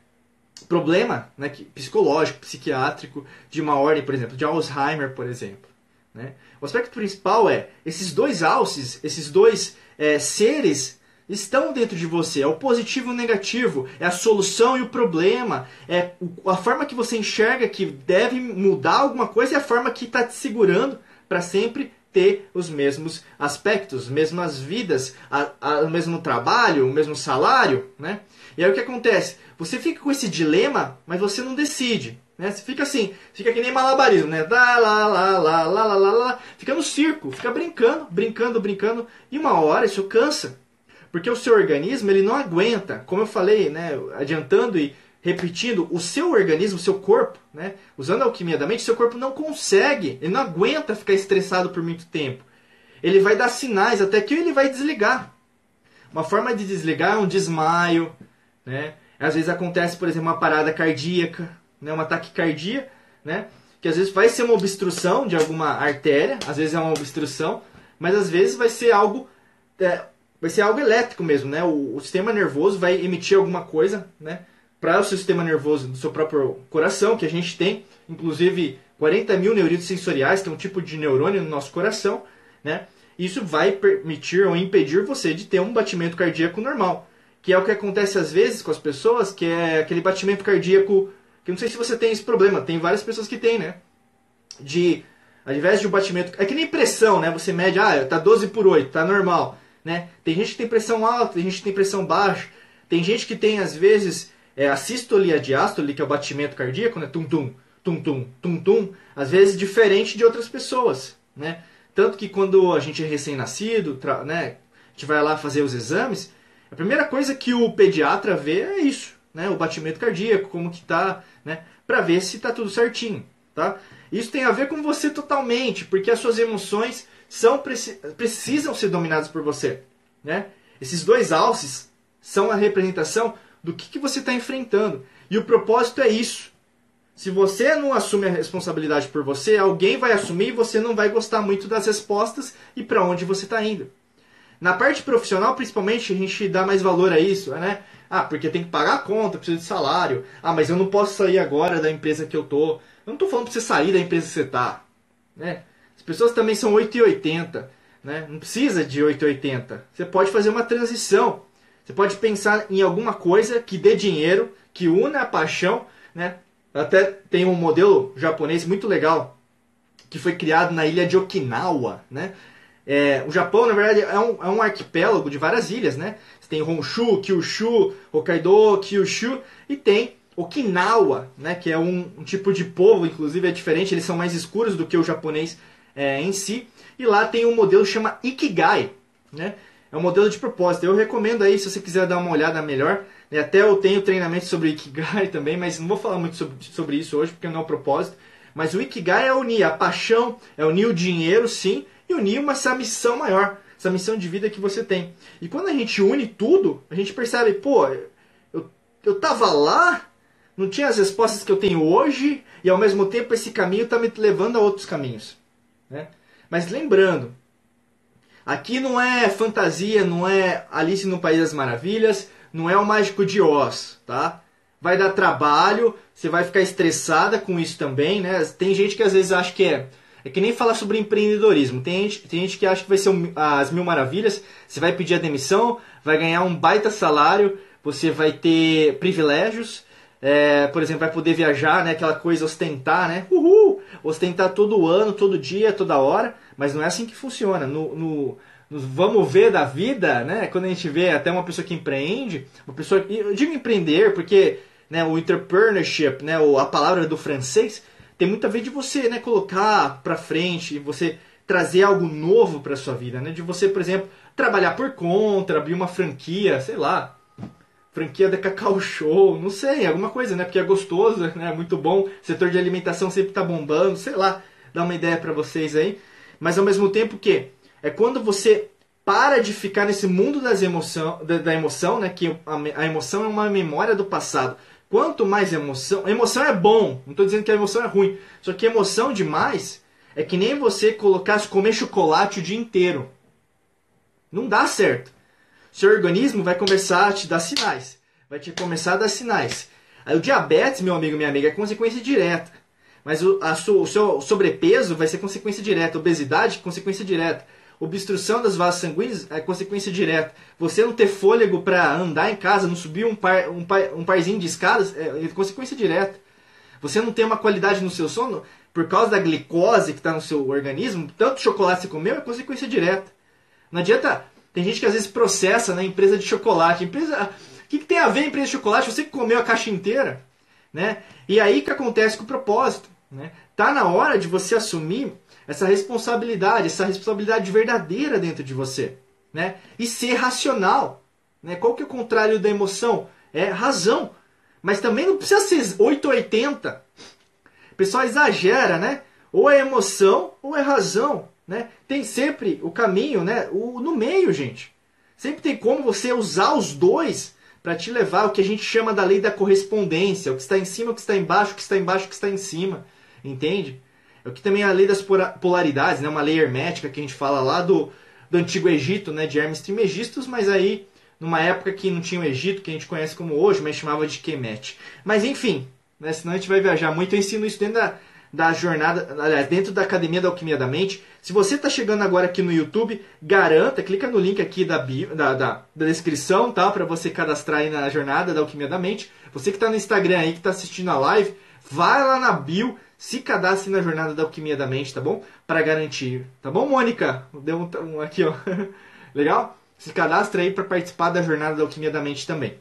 problema né, psicológico, psiquiátrico, de uma ordem, por exemplo, de Alzheimer, por exemplo. Né? O aspecto principal é esses dois alces, esses dois é, seres estão dentro de você. É o positivo e o negativo, é a solução e o problema, é a forma que você enxerga que deve mudar alguma coisa e a forma que está te segurando para sempre ter os mesmos aspectos, mesmas vidas, a, a, o mesmo trabalho, o mesmo salário, né? E aí o que acontece? Você fica com esse dilema, mas você não decide. Né? Você fica assim, fica que nem malabarismo, né? Lá, lá, lá, lá, lá, lá, lá, lá. Fica no circo, fica brincando, brincando, brincando. E uma hora isso cansa. Porque o seu organismo ele não aguenta, como eu falei, né, adiantando e repetindo, o seu organismo, o seu corpo, né, usando a alquimia da mente, seu corpo não consegue, ele não aguenta ficar estressado por muito tempo. Ele vai dar sinais até que ele vai desligar. Uma forma de desligar é um desmaio, né? Às vezes acontece, por exemplo, uma parada cardíaca, né? uma taquicardia, né? que às vezes vai ser uma obstrução de alguma artéria, às vezes é uma obstrução, mas às vezes vai ser algo é, vai ser algo elétrico mesmo, né? O, o, sistema nervoso vai emitir alguma coisa, né? para o sistema nervoso do seu próprio coração, que a gente tem, inclusive 40 mil neuritos sensoriais, que é um tipo de neurônio no nosso coração, né? Isso vai permitir ou impedir você de ter um batimento cardíaco normal, que é o que acontece às vezes com as pessoas, que é aquele batimento cardíaco, que não sei se você tem esse problema, tem várias pessoas que têm, né? De, ao invés de um batimento, é que nem pressão, né? Você mede, ah, tá 12 por 8, tá normal, né? Tem gente que tem pressão alta, tem gente que tem pressão baixa, tem gente que tem, às vezes, é, a sístole e a diástole, que é o batimento cardíaco, né? Tum-tum, tum-tum, tum-tum, às vezes diferente de outras pessoas, né? Tanto que quando a gente é recém-nascido, né, a gente vai lá fazer os exames, a primeira coisa que o pediatra vê é isso, né, o batimento cardíaco, como que tá, né, para ver se tá tudo certinho, tá? Isso tem a ver com você totalmente, porque as suas emoções são precisam ser dominadas por você, né? Esses dois alces são a representação do que, que você está enfrentando. E o propósito é isso. Se você não assume a responsabilidade por você, alguém vai assumir e você não vai gostar muito das respostas e para onde você está indo. Na parte profissional, principalmente, a gente dá mais valor a isso, né? Ah, porque tem que pagar a conta, precisa de salário. Ah, mas eu não posso sair agora da empresa que eu tô. Eu não estou falando para você sair da empresa que você está. Né? As pessoas também são 880. Né? Não precisa de 880. Você pode fazer uma transição. Você pode pensar em alguma coisa que dê dinheiro, que una a paixão, né? Até tem um modelo japonês muito legal que foi criado na ilha de Okinawa, né? É, o Japão, na verdade, é um, é um arquipélago de várias ilhas, né? Você tem Honshu, Kyushu, Hokkaido, Kyushu e tem Okinawa, né? Que é um, um, tipo de povo, inclusive é diferente, eles são mais escuros do que o japonês é, em si. E lá tem um modelo que chama Ikigai, né? É um modelo de propósito. Eu recomendo aí, se você quiser dar uma olhada melhor, e até eu tenho treinamento sobre Ikigai também, mas não vou falar muito sobre, sobre isso hoje, porque não é o propósito. Mas o Ikigai é unir a paixão, é unir o dinheiro, sim, e unir uma, essa missão maior, essa missão de vida que você tem. E quando a gente une tudo, a gente percebe, pô, eu, eu tava lá, não tinha as respostas que eu tenho hoje, e ao mesmo tempo esse caminho está me levando a outros caminhos. Né? Mas lembrando, aqui não é fantasia, não é Alice no País das Maravilhas, não é o mágico de Oz, tá? Vai dar trabalho, você vai ficar estressada com isso também, né? Tem gente que às vezes acha que é. É que nem falar sobre empreendedorismo. Tem gente, tem gente que acha que vai ser um, as mil maravilhas. Você vai pedir a demissão, vai ganhar um baita salário, você vai ter privilégios. É, por exemplo, vai poder viajar, né? Aquela coisa ostentar, né? Uhul! Ostentar todo ano, todo dia, toda hora. Mas não é assim que funciona. No, no, nos vamos ver da vida, né? Quando a gente vê até uma pessoa que empreende, uma pessoa, eu digo empreender porque né, o entrepreneurship, né, a palavra do francês, tem muito a ver de você, né, colocar para frente, você trazer algo novo para sua vida, né? De você, por exemplo, trabalhar por conta, abrir uma franquia, sei lá, franquia da Cacau Show, não sei, alguma coisa, né? Porque é gostoso, né? É muito bom, setor de alimentação sempre tá bombando, sei lá, dá uma ideia para vocês aí. Mas ao mesmo tempo que é quando você para de ficar nesse mundo das emoção, da, da emoção, né? Que a, a, emoção é uma memória do passado. Quanto mais emoção, emoção é bom. Não estou dizendo que a emoção é ruim. Só que emoção demais é que nem você colocar comer chocolate o dia inteiro. Não dá certo. Seu organismo vai começar a te dar sinais. Vai te começar a dar sinais. Aí o diabetes, meu amigo, minha amiga, é consequência direta. Mas o, a, o seu sobrepeso vai ser consequência direta. Obesidade, consequência direta obstrução das vasos sanguíneos é consequência direta. Você não ter fôlego para andar em casa, não subir um, par, um, par, um parzinho de escadas, é, é consequência direta. Você não ter uma qualidade no seu sono por causa da glicose que está no seu organismo, tanto chocolate você comeu é consequência direta. Não adianta. Tem gente que às vezes processa na né, empresa de chocolate. Empresa, o que, que tem a ver a empresa de chocolate? Você que comeu a caixa inteira, né? E aí que acontece com o propósito, né? Tá na hora de você assumir essa responsabilidade, essa responsabilidade verdadeira dentro de você, né? E ser racional, né? Qual que é o contrário da emoção? É razão. Mas também não precisa ser 880. O pessoal exagera, né? Ou é emoção ou é razão, né? Tem sempre o caminho, né? O, no meio, gente. Sempre tem como você usar os dois para te levar ao que a gente chama da lei da correspondência, o que está em cima, o que está embaixo, o que está embaixo, o que está em cima, entende? É o que também é a lei das polaridades, né? uma lei hermética que a gente fala lá do, do Antigo Egito, né? de Hermes Trismegistus, mas aí numa época que não tinha o Egito, que a gente conhece como hoje, mas chamava de Kemet. Mas enfim, né, senão a gente vai viajar muito. Eu ensino isso dentro da, da jornada, aliás, dentro da Academia da Alquimia da Mente. Se você está chegando agora aqui no YouTube, garanta, clica no link aqui da, bio, da, da, da descrição, tá? Para você cadastrar aí na jornada da Alquimia da Mente. Você que está no Instagram aí, que está assistindo a live, vai lá na bio, se cadastre na jornada da Alquimia da Mente, tá bom? Para garantir, tá bom, Mônica? Deu um, um aqui, ó. Legal? Se cadastra aí para participar da jornada da Alquimia da Mente também.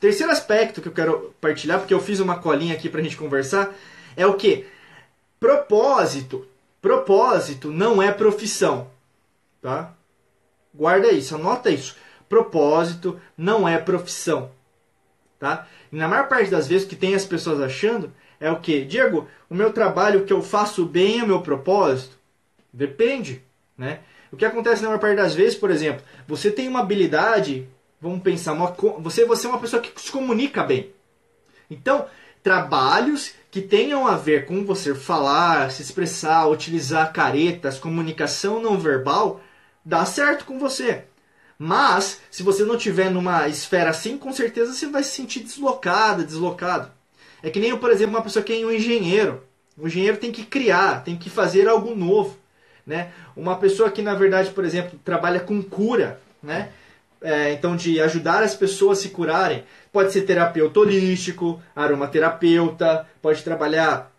Terceiro aspecto que eu quero partilhar, porque eu fiz uma colinha aqui para a gente conversar, é o que? Propósito. Propósito não é profissão. Tá? Guarda isso, anota isso. Propósito não é profissão. Tá? E na maior parte das vezes que tem as pessoas achando é o que? Diego, o meu trabalho, que eu faço bem é o meu propósito? Depende. Né? O que acontece na maior parte das vezes, por exemplo, você tem uma habilidade, vamos pensar, uma, você, você é uma pessoa que se comunica bem. Então, trabalhos que tenham a ver com você falar, se expressar, utilizar caretas, comunicação não verbal, dá certo com você. Mas, se você não tiver numa esfera assim, com certeza você vai se sentir deslocada, deslocado. É que nem, por exemplo, uma pessoa que é um engenheiro. O engenheiro tem que criar, tem que fazer algo novo. Né? Uma pessoa que, na verdade, por exemplo, trabalha com cura, né? É, então de ajudar as pessoas a se curarem, pode ser terapeuta holístico, aromaterapeuta, pode trabalhar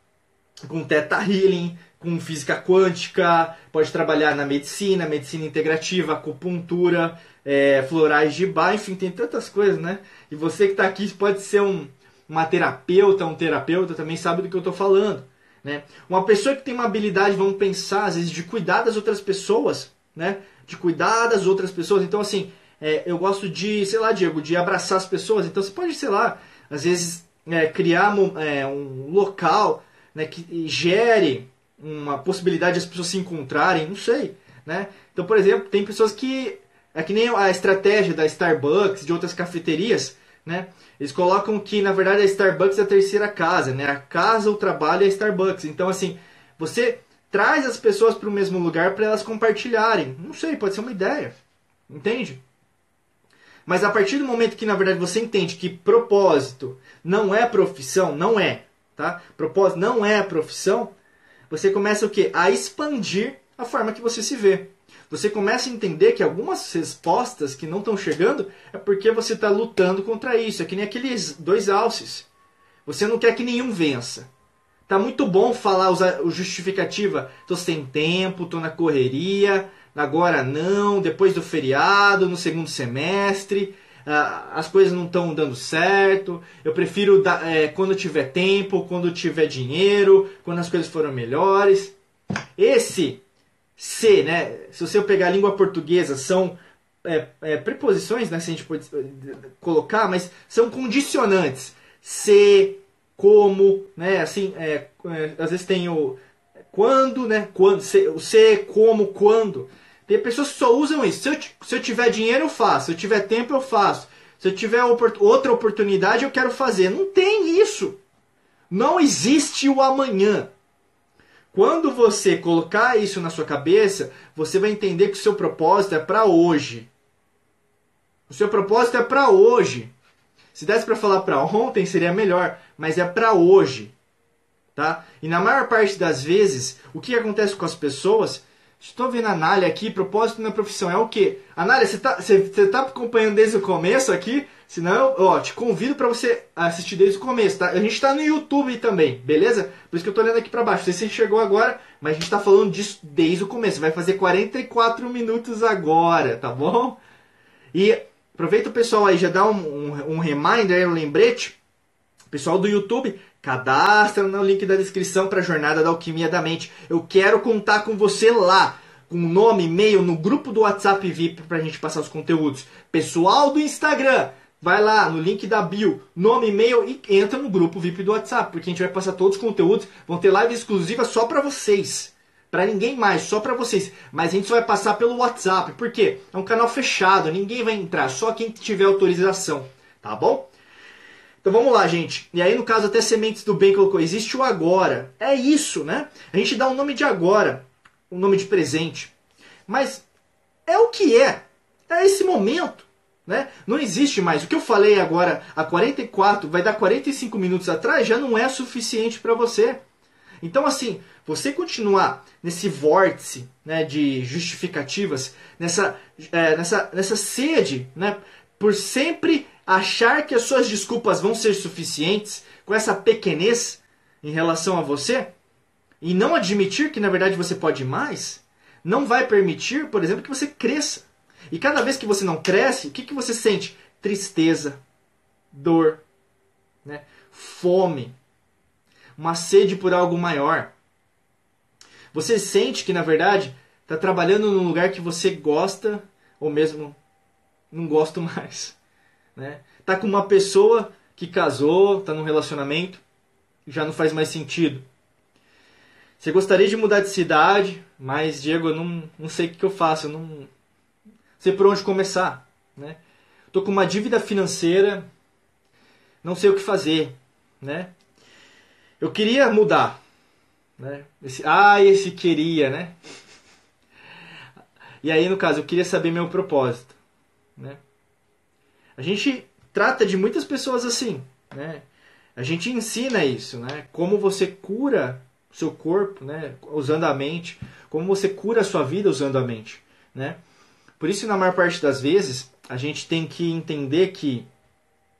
com teta healing, com física quântica, pode trabalhar na medicina, medicina integrativa, acupuntura, é, florais de bar, enfim, tem tantas coisas, né? E você que está aqui pode ser um, uma terapeuta, um terapeuta, também sabe do que eu estou falando. Né? Uma pessoa que tem uma habilidade, vamos pensar, às vezes, de cuidar das outras pessoas, né? De cuidar das outras pessoas. Então, assim, é, eu gosto de, sei lá, Diego, de abraçar as pessoas. Então, você pode, sei lá, às vezes, é, criar é, um local né, que gere uma possibilidade de as pessoas se encontrarem, não sei, né? Então, por exemplo, tem pessoas que... É que nem a estratégia da Starbucks, de outras cafeterias, né? Eles colocam que, na verdade, a Starbucks é a terceira casa, né? A casa, o trabalho é a Starbucks. Então, assim, você traz as pessoas para o mesmo lugar para elas compartilharem. Não sei, pode ser uma ideia. Entende? Mas a partir do momento que, na verdade, você entende que propósito não é profissão, não é, tá? Propósito não é profissão, você começa o quê? A expandir a forma que você se vê você começa a entender que algumas respostas que não estão chegando é porque você está lutando contra isso. É que nem aqueles dois alces. Você não quer que nenhum vença. Tá muito bom falar o justificativa. Tô sem tempo, tô na correria, agora não, depois do feriado, no segundo semestre, as coisas não estão dando certo. Eu prefiro é, quando tiver tempo, quando tiver dinheiro, quando as coisas foram melhores. Esse se, né? Se você pegar a língua portuguesa, são é, é, preposições, né? Se a gente pode eh, colocar, mas são condicionantes. Se, como, né? Assim, é, é, às vezes tem o quando, né? Quando, se, o se, como, quando. Tem pessoas que só usam isso. Se eu, se eu tiver dinheiro, eu faço. Se eu tiver tempo, eu faço. Se eu tiver outra oportunidade, eu quero fazer. Não tem isso. Não existe o amanhã. Quando você colocar isso na sua cabeça, você vai entender que o seu propósito é para hoje. O seu propósito é para hoje. Se desse para falar para ontem seria melhor, mas é para hoje. Tá? E na maior parte das vezes, o que acontece com as pessoas Estou vendo a Nália aqui, propósito na profissão. É o quê? Anália, você você, você tá acompanhando desde o começo aqui? Senão, ó, te convido para você assistir desde o começo, tá? A gente está no YouTube também, beleza? Por isso que eu estou olhando aqui para baixo. Não sei se você chegou agora, mas a gente está falando disso desde o começo. Vai fazer 44 minutos agora, tá bom? E aproveita o pessoal aí, já dá um, um, um reminder, um lembrete. Pessoal do YouTube, Cadastra no link da descrição para a Jornada da Alquimia da Mente. Eu quero contar com você lá, com nome, e-mail, no grupo do WhatsApp VIP para a gente passar os conteúdos. Pessoal do Instagram, vai lá no link da bio, nome, e-mail e entra no grupo VIP do WhatsApp, porque a gente vai passar todos os conteúdos, vão ter live exclusiva só para vocês. Para ninguém mais, só para vocês. Mas a gente só vai passar pelo WhatsApp, porque é um canal fechado, ninguém vai entrar, só quem tiver autorização, tá bom? Então vamos lá, gente. E aí, no caso, até Sementes do Bem colocou, existe o agora. É isso, né? A gente dá o um nome de agora, um nome de presente. Mas é o que é. É esse momento. Né? Não existe mais. O que eu falei agora a 44, vai dar 45 minutos atrás, já não é suficiente para você. Então, assim, você continuar nesse vórtice né, de justificativas, nessa, é, nessa, nessa sede, né, por sempre achar que as suas desculpas vão ser suficientes, com essa pequenez em relação a você, e não admitir que na verdade você pode mais, não vai permitir, por exemplo, que você cresça. E cada vez que você não cresce, o que, que você sente? Tristeza, dor, né? fome, uma sede por algo maior. Você sente que, na verdade, está trabalhando num lugar que você gosta ou mesmo não gosta mais. Né? Tá com uma pessoa que casou, está num relacionamento, já não faz mais sentido. Você gostaria de mudar de cidade, mas, Diego, eu não, não sei o que eu faço, eu não, sei por onde começar. Né? Tô com uma dívida financeira, não sei o que fazer. Né? Eu queria mudar. Né? Esse, ah, esse queria, né? E aí, no caso, eu queria saber meu propósito. Né? A gente trata de muitas pessoas assim. Né? A gente ensina isso, né? Como você cura o seu corpo, né? Usando a mente. Como você cura a sua vida usando a mente, né? Por isso, na maior parte das vezes, a gente tem que entender que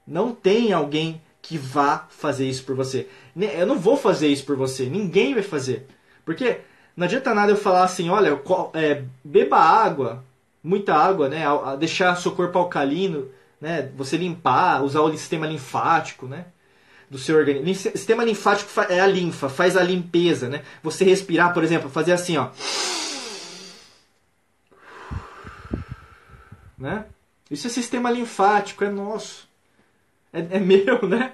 não tem alguém que vá fazer isso por você. Eu não vou fazer isso por você, ninguém vai fazer. Porque não adianta nada eu falar assim, olha, é, beba água, muita água, né? Deixar seu corpo alcalino, né? Você limpar, usar o sistema linfático, né? Do seu organismo. Sistema linfático é a linfa, faz a limpeza, né? Você respirar, por exemplo, fazer assim, ó. Né? Isso é sistema linfático, é nosso. É, é meu, né?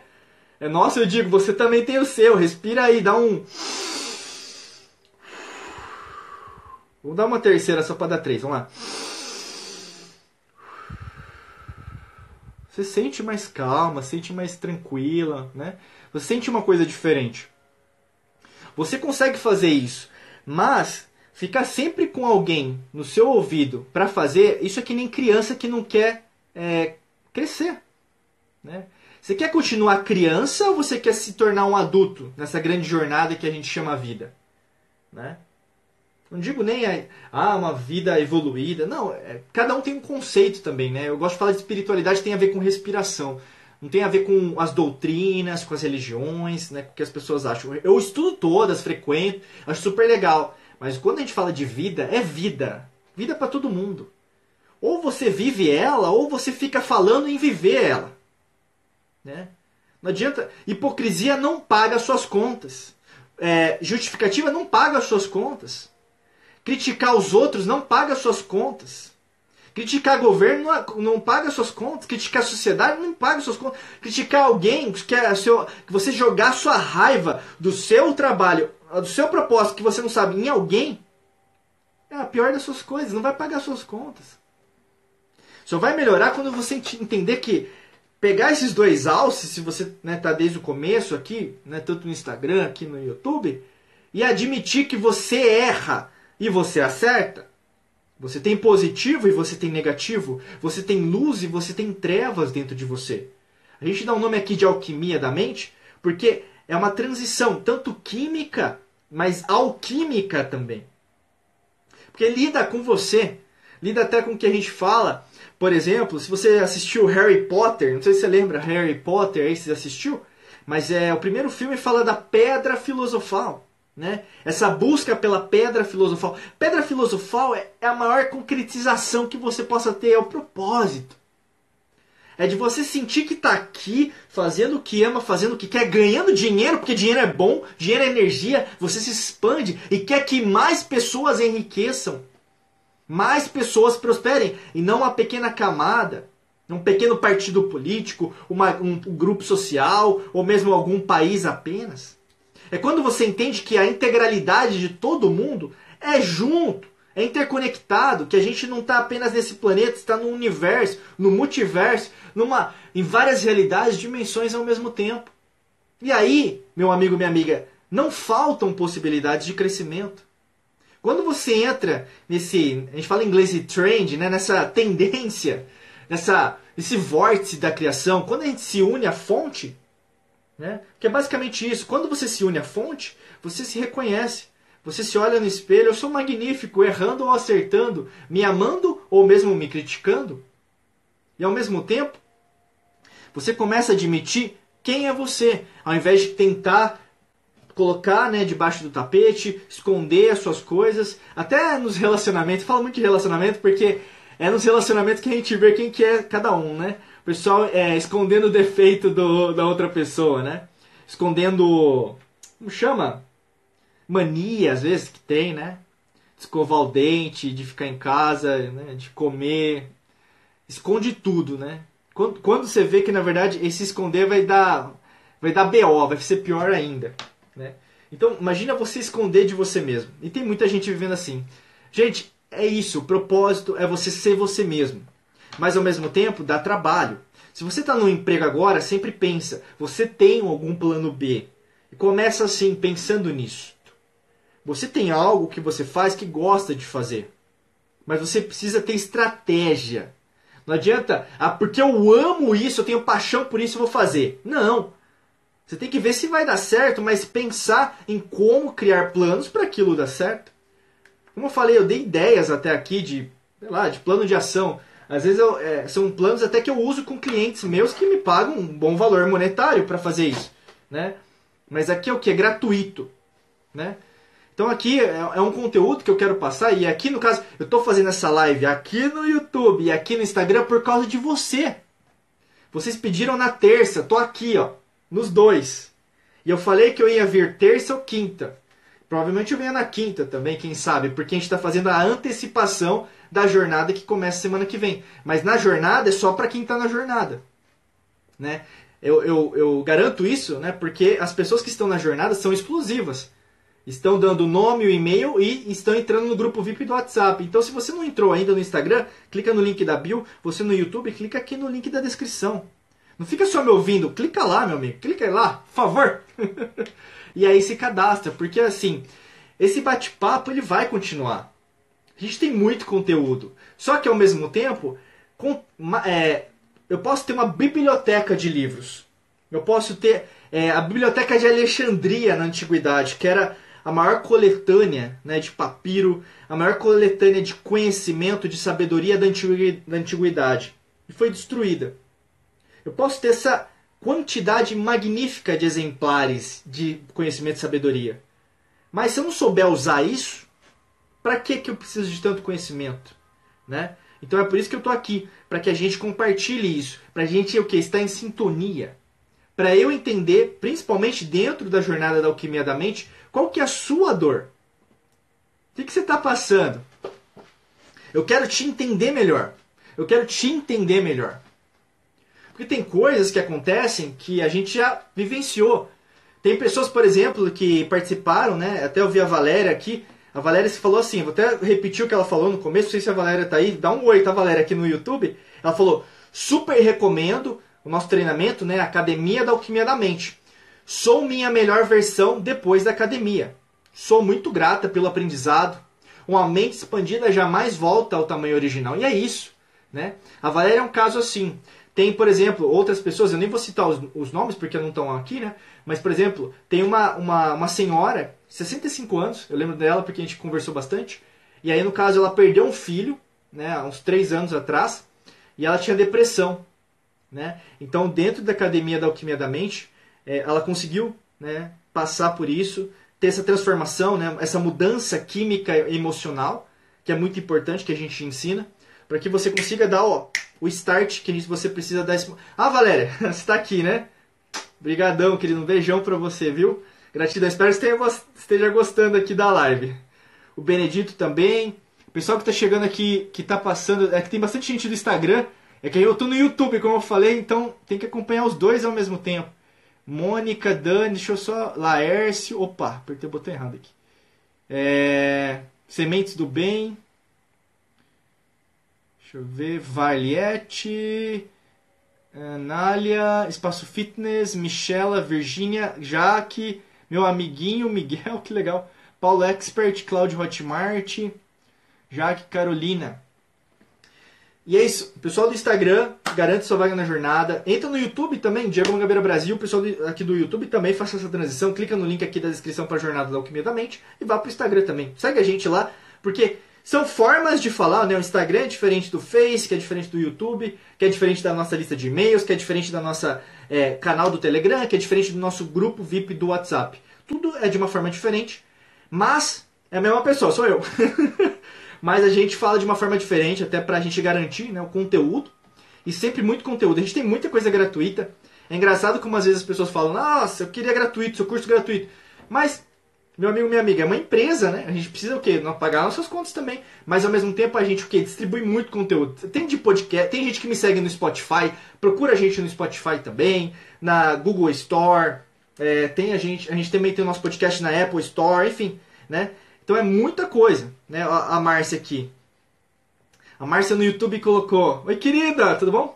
É nosso, eu digo, você também tem o seu. Respira aí, dá um. Vamos dar uma terceira só para dar três, vamos lá. Você sente mais calma, sente mais tranquila, né? Você sente uma coisa diferente. Você consegue fazer isso, mas ficar sempre com alguém no seu ouvido para fazer, isso é que nem criança que não quer é, crescer. Né? Você quer continuar criança ou você quer se tornar um adulto nessa grande jornada que a gente chama vida? Né? Não digo nem a, ah, uma vida evoluída. Não, é, cada um tem um conceito também. Né? Eu gosto de falar de espiritualidade tem a ver com respiração. Não tem a ver com as doutrinas, com as religiões, né, com o que as pessoas acham. Eu estudo todas, frequento, acho super legal. Mas quando a gente fala de vida, é vida. Vida para todo mundo. Ou você vive ela, ou você fica falando em viver ela. Né? Não adianta. Hipocrisia não paga suas contas. É, justificativa não paga suas contas. Criticar os outros não paga suas contas. Criticar governo não, não paga suas contas. Criticar a sociedade não paga suas contas. Criticar alguém que, é seu, que você jogar sua raiva do seu trabalho do seu propósito que você não sabe em alguém, é a pior das suas coisas, não vai pagar suas contas. Só vai melhorar quando você entender que pegar esses dois alces, se você está né, tá desde o começo aqui, né, tanto no Instagram, aqui no YouTube, e admitir que você erra e você acerta. Você tem positivo e você tem negativo. Você tem luz e você tem trevas dentro de você. A gente dá um nome aqui de alquimia da mente, porque é uma transição tanto química, mas alquímica também. Porque lida com você, lida até com o que a gente fala. Por exemplo, se você assistiu Harry Potter, não sei se você lembra Harry Potter, aí você assistiu, mas é o primeiro filme fala da pedra filosofal. Né? Essa busca pela pedra filosofal. Pedra filosofal é, é a maior concretização que você possa ter, é o propósito. É de você sentir que está aqui, fazendo o que ama, fazendo o que quer, ganhando dinheiro, porque dinheiro é bom, dinheiro é energia, você se expande e quer que mais pessoas enriqueçam, mais pessoas prosperem, e não uma pequena camada, um pequeno partido político, uma, um, um grupo social, ou mesmo algum país apenas. É quando você entende que a integralidade de todo mundo é junto é interconectado, que a gente não está apenas nesse planeta, está no universo, no multiverso, numa, em várias realidades, dimensões ao mesmo tempo. E aí, meu amigo, minha amiga, não faltam possibilidades de crescimento. Quando você entra nesse, a gente fala em inglês de trend, né, nessa tendência, nessa esse vórtice da criação, quando a gente se une à fonte, né? Que é basicamente isso. Quando você se une à fonte, você se reconhece. Você se olha no espelho, eu sou magnífico, errando ou acertando, me amando ou mesmo me criticando. E ao mesmo tempo, você começa a admitir quem é você, ao invés de tentar colocar né, debaixo do tapete, esconder as suas coisas, até nos relacionamentos, falo muito de relacionamento porque é nos relacionamentos que a gente vê quem que é cada um, né? O pessoal é, escondendo o defeito do, da outra pessoa, né? Escondendo, como chama? Mania, às vezes, que tem, né? De escovar o dente, de ficar em casa, né? de comer. Esconde tudo, né? Quando, quando você vê que, na verdade, esse esconder vai dar, vai dar BO, vai ser pior ainda. Né? Então, imagina você esconder de você mesmo. E tem muita gente vivendo assim. Gente, é isso. O propósito é você ser você mesmo. Mas, ao mesmo tempo, dá trabalho. Se você está no emprego agora, sempre pensa. Você tem algum plano B. E começa assim, pensando nisso. Você tem algo que você faz que gosta de fazer. Mas você precisa ter estratégia. Não adianta, ah, porque eu amo isso, eu tenho paixão por isso, eu vou fazer. Não. Você tem que ver se vai dar certo, mas pensar em como criar planos para aquilo dar certo. Como eu falei, eu dei ideias até aqui de, sei lá, de plano de ação. Às vezes eu, é, são planos até que eu uso com clientes meus que me pagam um bom valor monetário para fazer isso, né? Mas aqui é o que é gratuito, né? Então aqui é, é, um conteúdo que eu quero passar e aqui no caso eu estou fazendo essa live aqui no YouTube e aqui no Instagram por causa de você. Vocês pediram na terça, tô aqui ó, nos dois. E eu falei que eu ia vir terça ou quinta. Provavelmente eu venha na quinta também, quem sabe, porque a gente está fazendo a antecipação da jornada que começa semana que vem. Mas na jornada é só para quem está na jornada, né? Eu, eu, eu garanto isso, né? Porque as pessoas que estão na jornada são explosivas estão dando o nome, o e-mail e estão entrando no grupo VIP do WhatsApp. Então, se você não entrou ainda no Instagram, clica no link da bio. Você no YouTube, clica aqui no link da descrição. Não fica só me ouvindo, clica lá, meu amigo. Clica lá, por favor. e aí se cadastra, porque assim, esse bate-papo ele vai continuar. A gente tem muito conteúdo. Só que ao mesmo tempo, com, é, eu posso ter uma biblioteca de livros. Eu posso ter é, a biblioteca de Alexandria na antiguidade, que era a maior coletânea né, de papiro, a maior coletânea de conhecimento, de sabedoria da antiguidade. E foi destruída. Eu posso ter essa quantidade magnífica de exemplares de conhecimento e sabedoria. Mas se eu não souber usar isso, para que, que eu preciso de tanto conhecimento? Né? Então é por isso que eu estou aqui, para que a gente compartilhe isso, para a gente o que estar em sintonia, para eu entender, principalmente dentro da jornada da alquimia da mente, qual que é a sua dor? O que, que você está passando? Eu quero te entender melhor. Eu quero te entender melhor. Porque tem coisas que acontecem que a gente já vivenciou. Tem pessoas, por exemplo, que participaram, né? Até eu vi a Valéria aqui. A Valéria se falou assim, vou até repetir o que ela falou no começo, não sei se a Valéria está aí, dá um oi, tá, Valéria, aqui no YouTube. Ela falou, super recomendo o nosso treinamento, né? Academia da Alquimia da Mente. Sou minha melhor versão depois da academia. Sou muito grata pelo aprendizado. Uma mente expandida jamais volta ao tamanho original. E é isso. Né? A Valéria é um caso assim. Tem, por exemplo, outras pessoas, eu nem vou citar os, os nomes porque não estão aqui, né? Mas, por exemplo, tem uma, uma, uma senhora, 65 anos, eu lembro dela porque a gente conversou bastante. E aí, no caso, ela perdeu um filho, né, uns 3 anos atrás, e ela tinha depressão. Né? Então, dentro da Academia da Alquimia da Mente, é, ela conseguiu né, passar por isso, ter essa transformação, né, essa mudança química emocional, que é muito importante que a gente ensina, para que você consiga dar ó, o start que você precisa dar. Esse... Ah, Valéria, você está aqui, né? Obrigadão, querido. Um beijão para você, viu? Gratidão. Espero que esteja gostando aqui da live. O Benedito também. O pessoal que está chegando aqui, que está passando, é que tem bastante gente do Instagram. É que eu estou no YouTube, como eu falei, então tem que acompanhar os dois ao mesmo tempo. Mônica, Dani, deixa eu só. Laércio. Opa, apertei o botão errado aqui. É, Sementes do Bem. Deixa eu ver. Valiette. Anália. Espaço Fitness. Michela. Virgínia. Jaque. Meu amiguinho Miguel, que legal. Paulo Expert. Cláudio Hotmart. Jaque Carolina. E é isso. Pessoal do Instagram, garante sua vaga na jornada. Entra no YouTube também, Diego Mangabeira Brasil. O pessoal aqui do YouTube também faça essa transição. Clica no link aqui da descrição para a Jornada da Alquimia da Mente. E vá para o Instagram também. Segue a gente lá, porque são formas de falar, né? O Instagram é diferente do Face, que é diferente do YouTube, que é diferente da nossa lista de e-mails, que é diferente da nossa é, canal do Telegram, que é diferente do nosso grupo VIP do WhatsApp. Tudo é de uma forma diferente, mas é a mesma pessoa, sou eu. mas a gente fala de uma forma diferente, até pra gente garantir né, o conteúdo. E sempre muito conteúdo. A gente tem muita coisa gratuita. É engraçado como às vezes as pessoas falam, nossa, eu queria gratuito, seu curso gratuito. Mas, meu amigo, minha amiga, é uma empresa, né? A gente precisa o quê? Pagar nossas contas também. Mas ao mesmo tempo a gente o quê? Distribui muito conteúdo. Tem de podcast, tem gente que me segue no Spotify, procura a gente no Spotify também, na Google Store, é, tem a gente, a gente também tem o nosso podcast na Apple Store, enfim, né? Então é muita coisa, né? A, Márcia aqui. A Márcia no YouTube colocou: Oi, querida, tudo bom?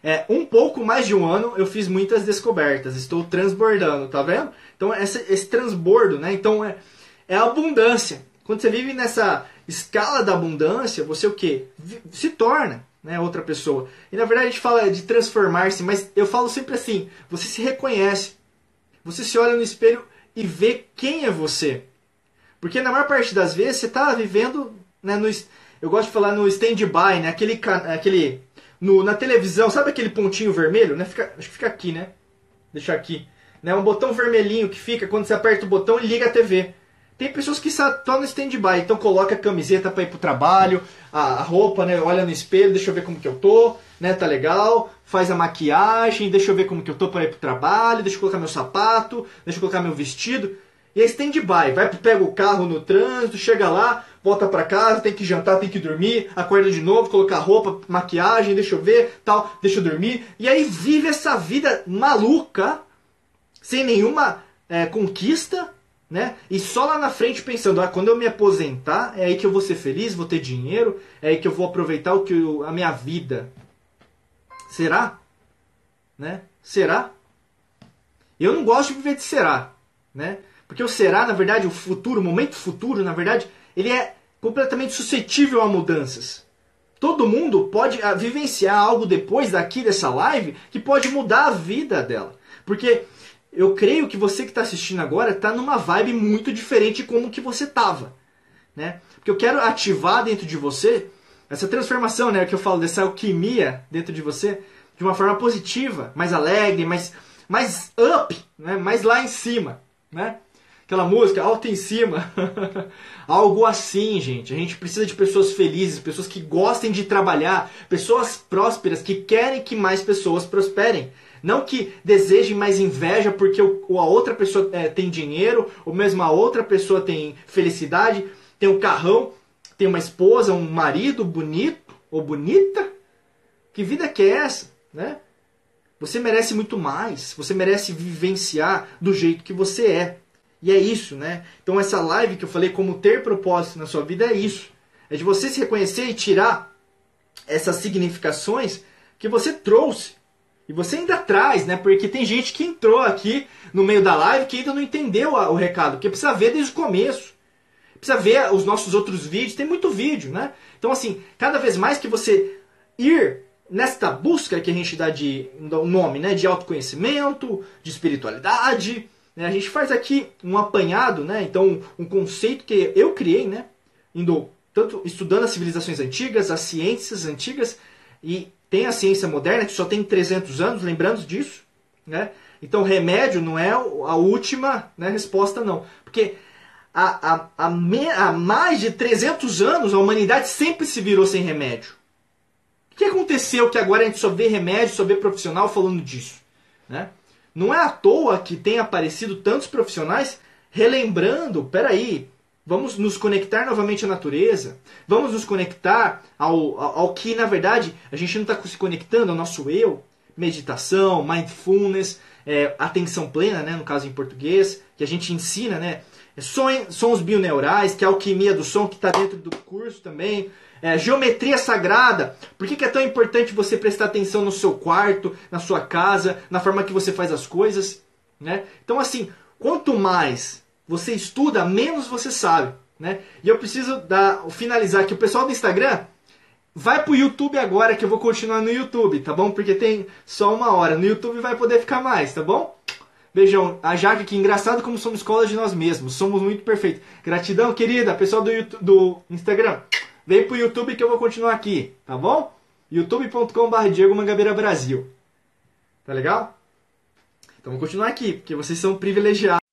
É, um pouco mais de um ano eu fiz muitas descobertas, estou transbordando, tá vendo? Então essa, esse transbordo, né? Então é, é abundância. Quando você vive nessa escala da abundância, você o que? Se torna né, outra pessoa. E na verdade a gente fala de transformar-se, mas eu falo sempre assim: você se reconhece, você se olha no espelho e vê quem é você. Porque na maior parte das vezes você está vivendo, né, no, eu gosto de falar no stand-by, né, aquele, aquele no, na televisão, sabe aquele pontinho vermelho? Né? Fica, acho que fica aqui, né? Deixa aqui. Né? Um botão vermelhinho que fica quando você aperta o botão e liga a TV. Tem pessoas que estão no stand-by, então coloca a camiseta para ir pro trabalho, a, a, roupa, né? Olha no espelho, deixa eu ver como que eu tô, né? Tá legal. Faz a maquiagem, deixa eu ver como que eu tô para ir pro trabalho, deixa eu colocar meu sapato, deixa eu colocar meu vestido. E aí stand-by, vai, pega o carro no trânsito, chega lá, volta para casa, tem que jantar, tem que dormir, acorda de novo, colocar roupa, maquiagem, deixa eu ver, tal, deixa eu dormir. E aí vive essa vida maluca, sem nenhuma é, conquista, né? E só lá na frente pensando, ah, quando eu me aposentar, é aí que eu vou ser feliz, vou ter dinheiro, é aí que eu vou aproveitar o que eu, a minha vida. Será? Né? Será? Eu não gosto de viver de será, né? Porque o será, na verdade, o futuro, o momento futuro, na verdade, ele é completamente suscetível a mudanças. Todo mundo pode ah, vivenciar algo depois daqui dessa live que pode mudar a vida dela. Porque eu creio que você que está assistindo agora está numa vibe muito diferente de como que você estava. Né? Porque eu quero ativar dentro de você essa transformação, né, que eu falo dessa alquimia dentro de você, de uma forma positiva, mais alegre, mais, mais up, né, mais lá em cima. Né? Aquela música alto em cima. Algo assim, gente. A gente precisa de pessoas felizes, pessoas que gostem de trabalhar, pessoas prósperas que querem que mais pessoas prosperem. Não que desejem mais inveja porque a outra pessoa é, tem dinheiro, ou mesmo a outra pessoa tem felicidade, tem um carrão, tem uma esposa, um marido bonito ou bonita. Que vida que é essa, né? Você merece muito mais. Você merece vivenciar do jeito que você é. E é isso, né? Então essa live que eu falei como ter propósito na sua vida é isso. É de você se reconhecer e tirar essas significações que você trouxe. E você ainda traz, né? Porque tem gente que entrou aqui no meio da live que ainda não entendeu o recado, porque precisa ver desde o começo. Precisa ver os nossos outros vídeos, tem muito vídeo, né? Então assim, cada vez mais que você ir nesta busca que a gente dá de um nome, né, de autoconhecimento, de espiritualidade? A gente faz aqui um apanhado, né? então um conceito que eu criei, né? indo tanto estudando as civilizações antigas, as ciências antigas, e tem a ciência moderna que só tem 300 anos, lembrando disso. Né? Então remédio não é a última né, resposta, não. Porque há, há, há, mais de 300 anos a humanidade sempre se virou sem remédio. O que aconteceu que agora a gente só vê remédio, só vê profissional falando disso? Né? Não é à toa que tem aparecido tantos profissionais relembrando, peraí, vamos nos conectar novamente à natureza, vamos nos conectar ao, ao, ao que, na verdade, a gente não está se conectando ao nosso eu, meditação, mindfulness, é, atenção plena, né, no caso em português, que a gente ensina, né, sons bioneurais, que é a alquimia do som que está dentro do curso também, é, geometria sagrada. Por que, que é tão importante você prestar atenção no seu quarto, na sua casa, na forma que você faz as coisas? Né? Então, assim, quanto mais você estuda, menos você sabe. Né? E eu preciso dar, finalizar aqui. O pessoal do Instagram, vai pro YouTube agora que eu vou continuar no YouTube, tá bom? Porque tem só uma hora. No YouTube vai poder ficar mais, tá bom? Beijão. A Jaque, que engraçado como somos escola de nós mesmos. Somos muito perfeitos. Gratidão, querida. Pessoal do, YouTube, do Instagram. Vem pro YouTube que eu vou continuar aqui, tá bom? youtube.com.br Diego Mangabeira Brasil. Tá legal? Então vou continuar aqui, porque vocês são privilegiados.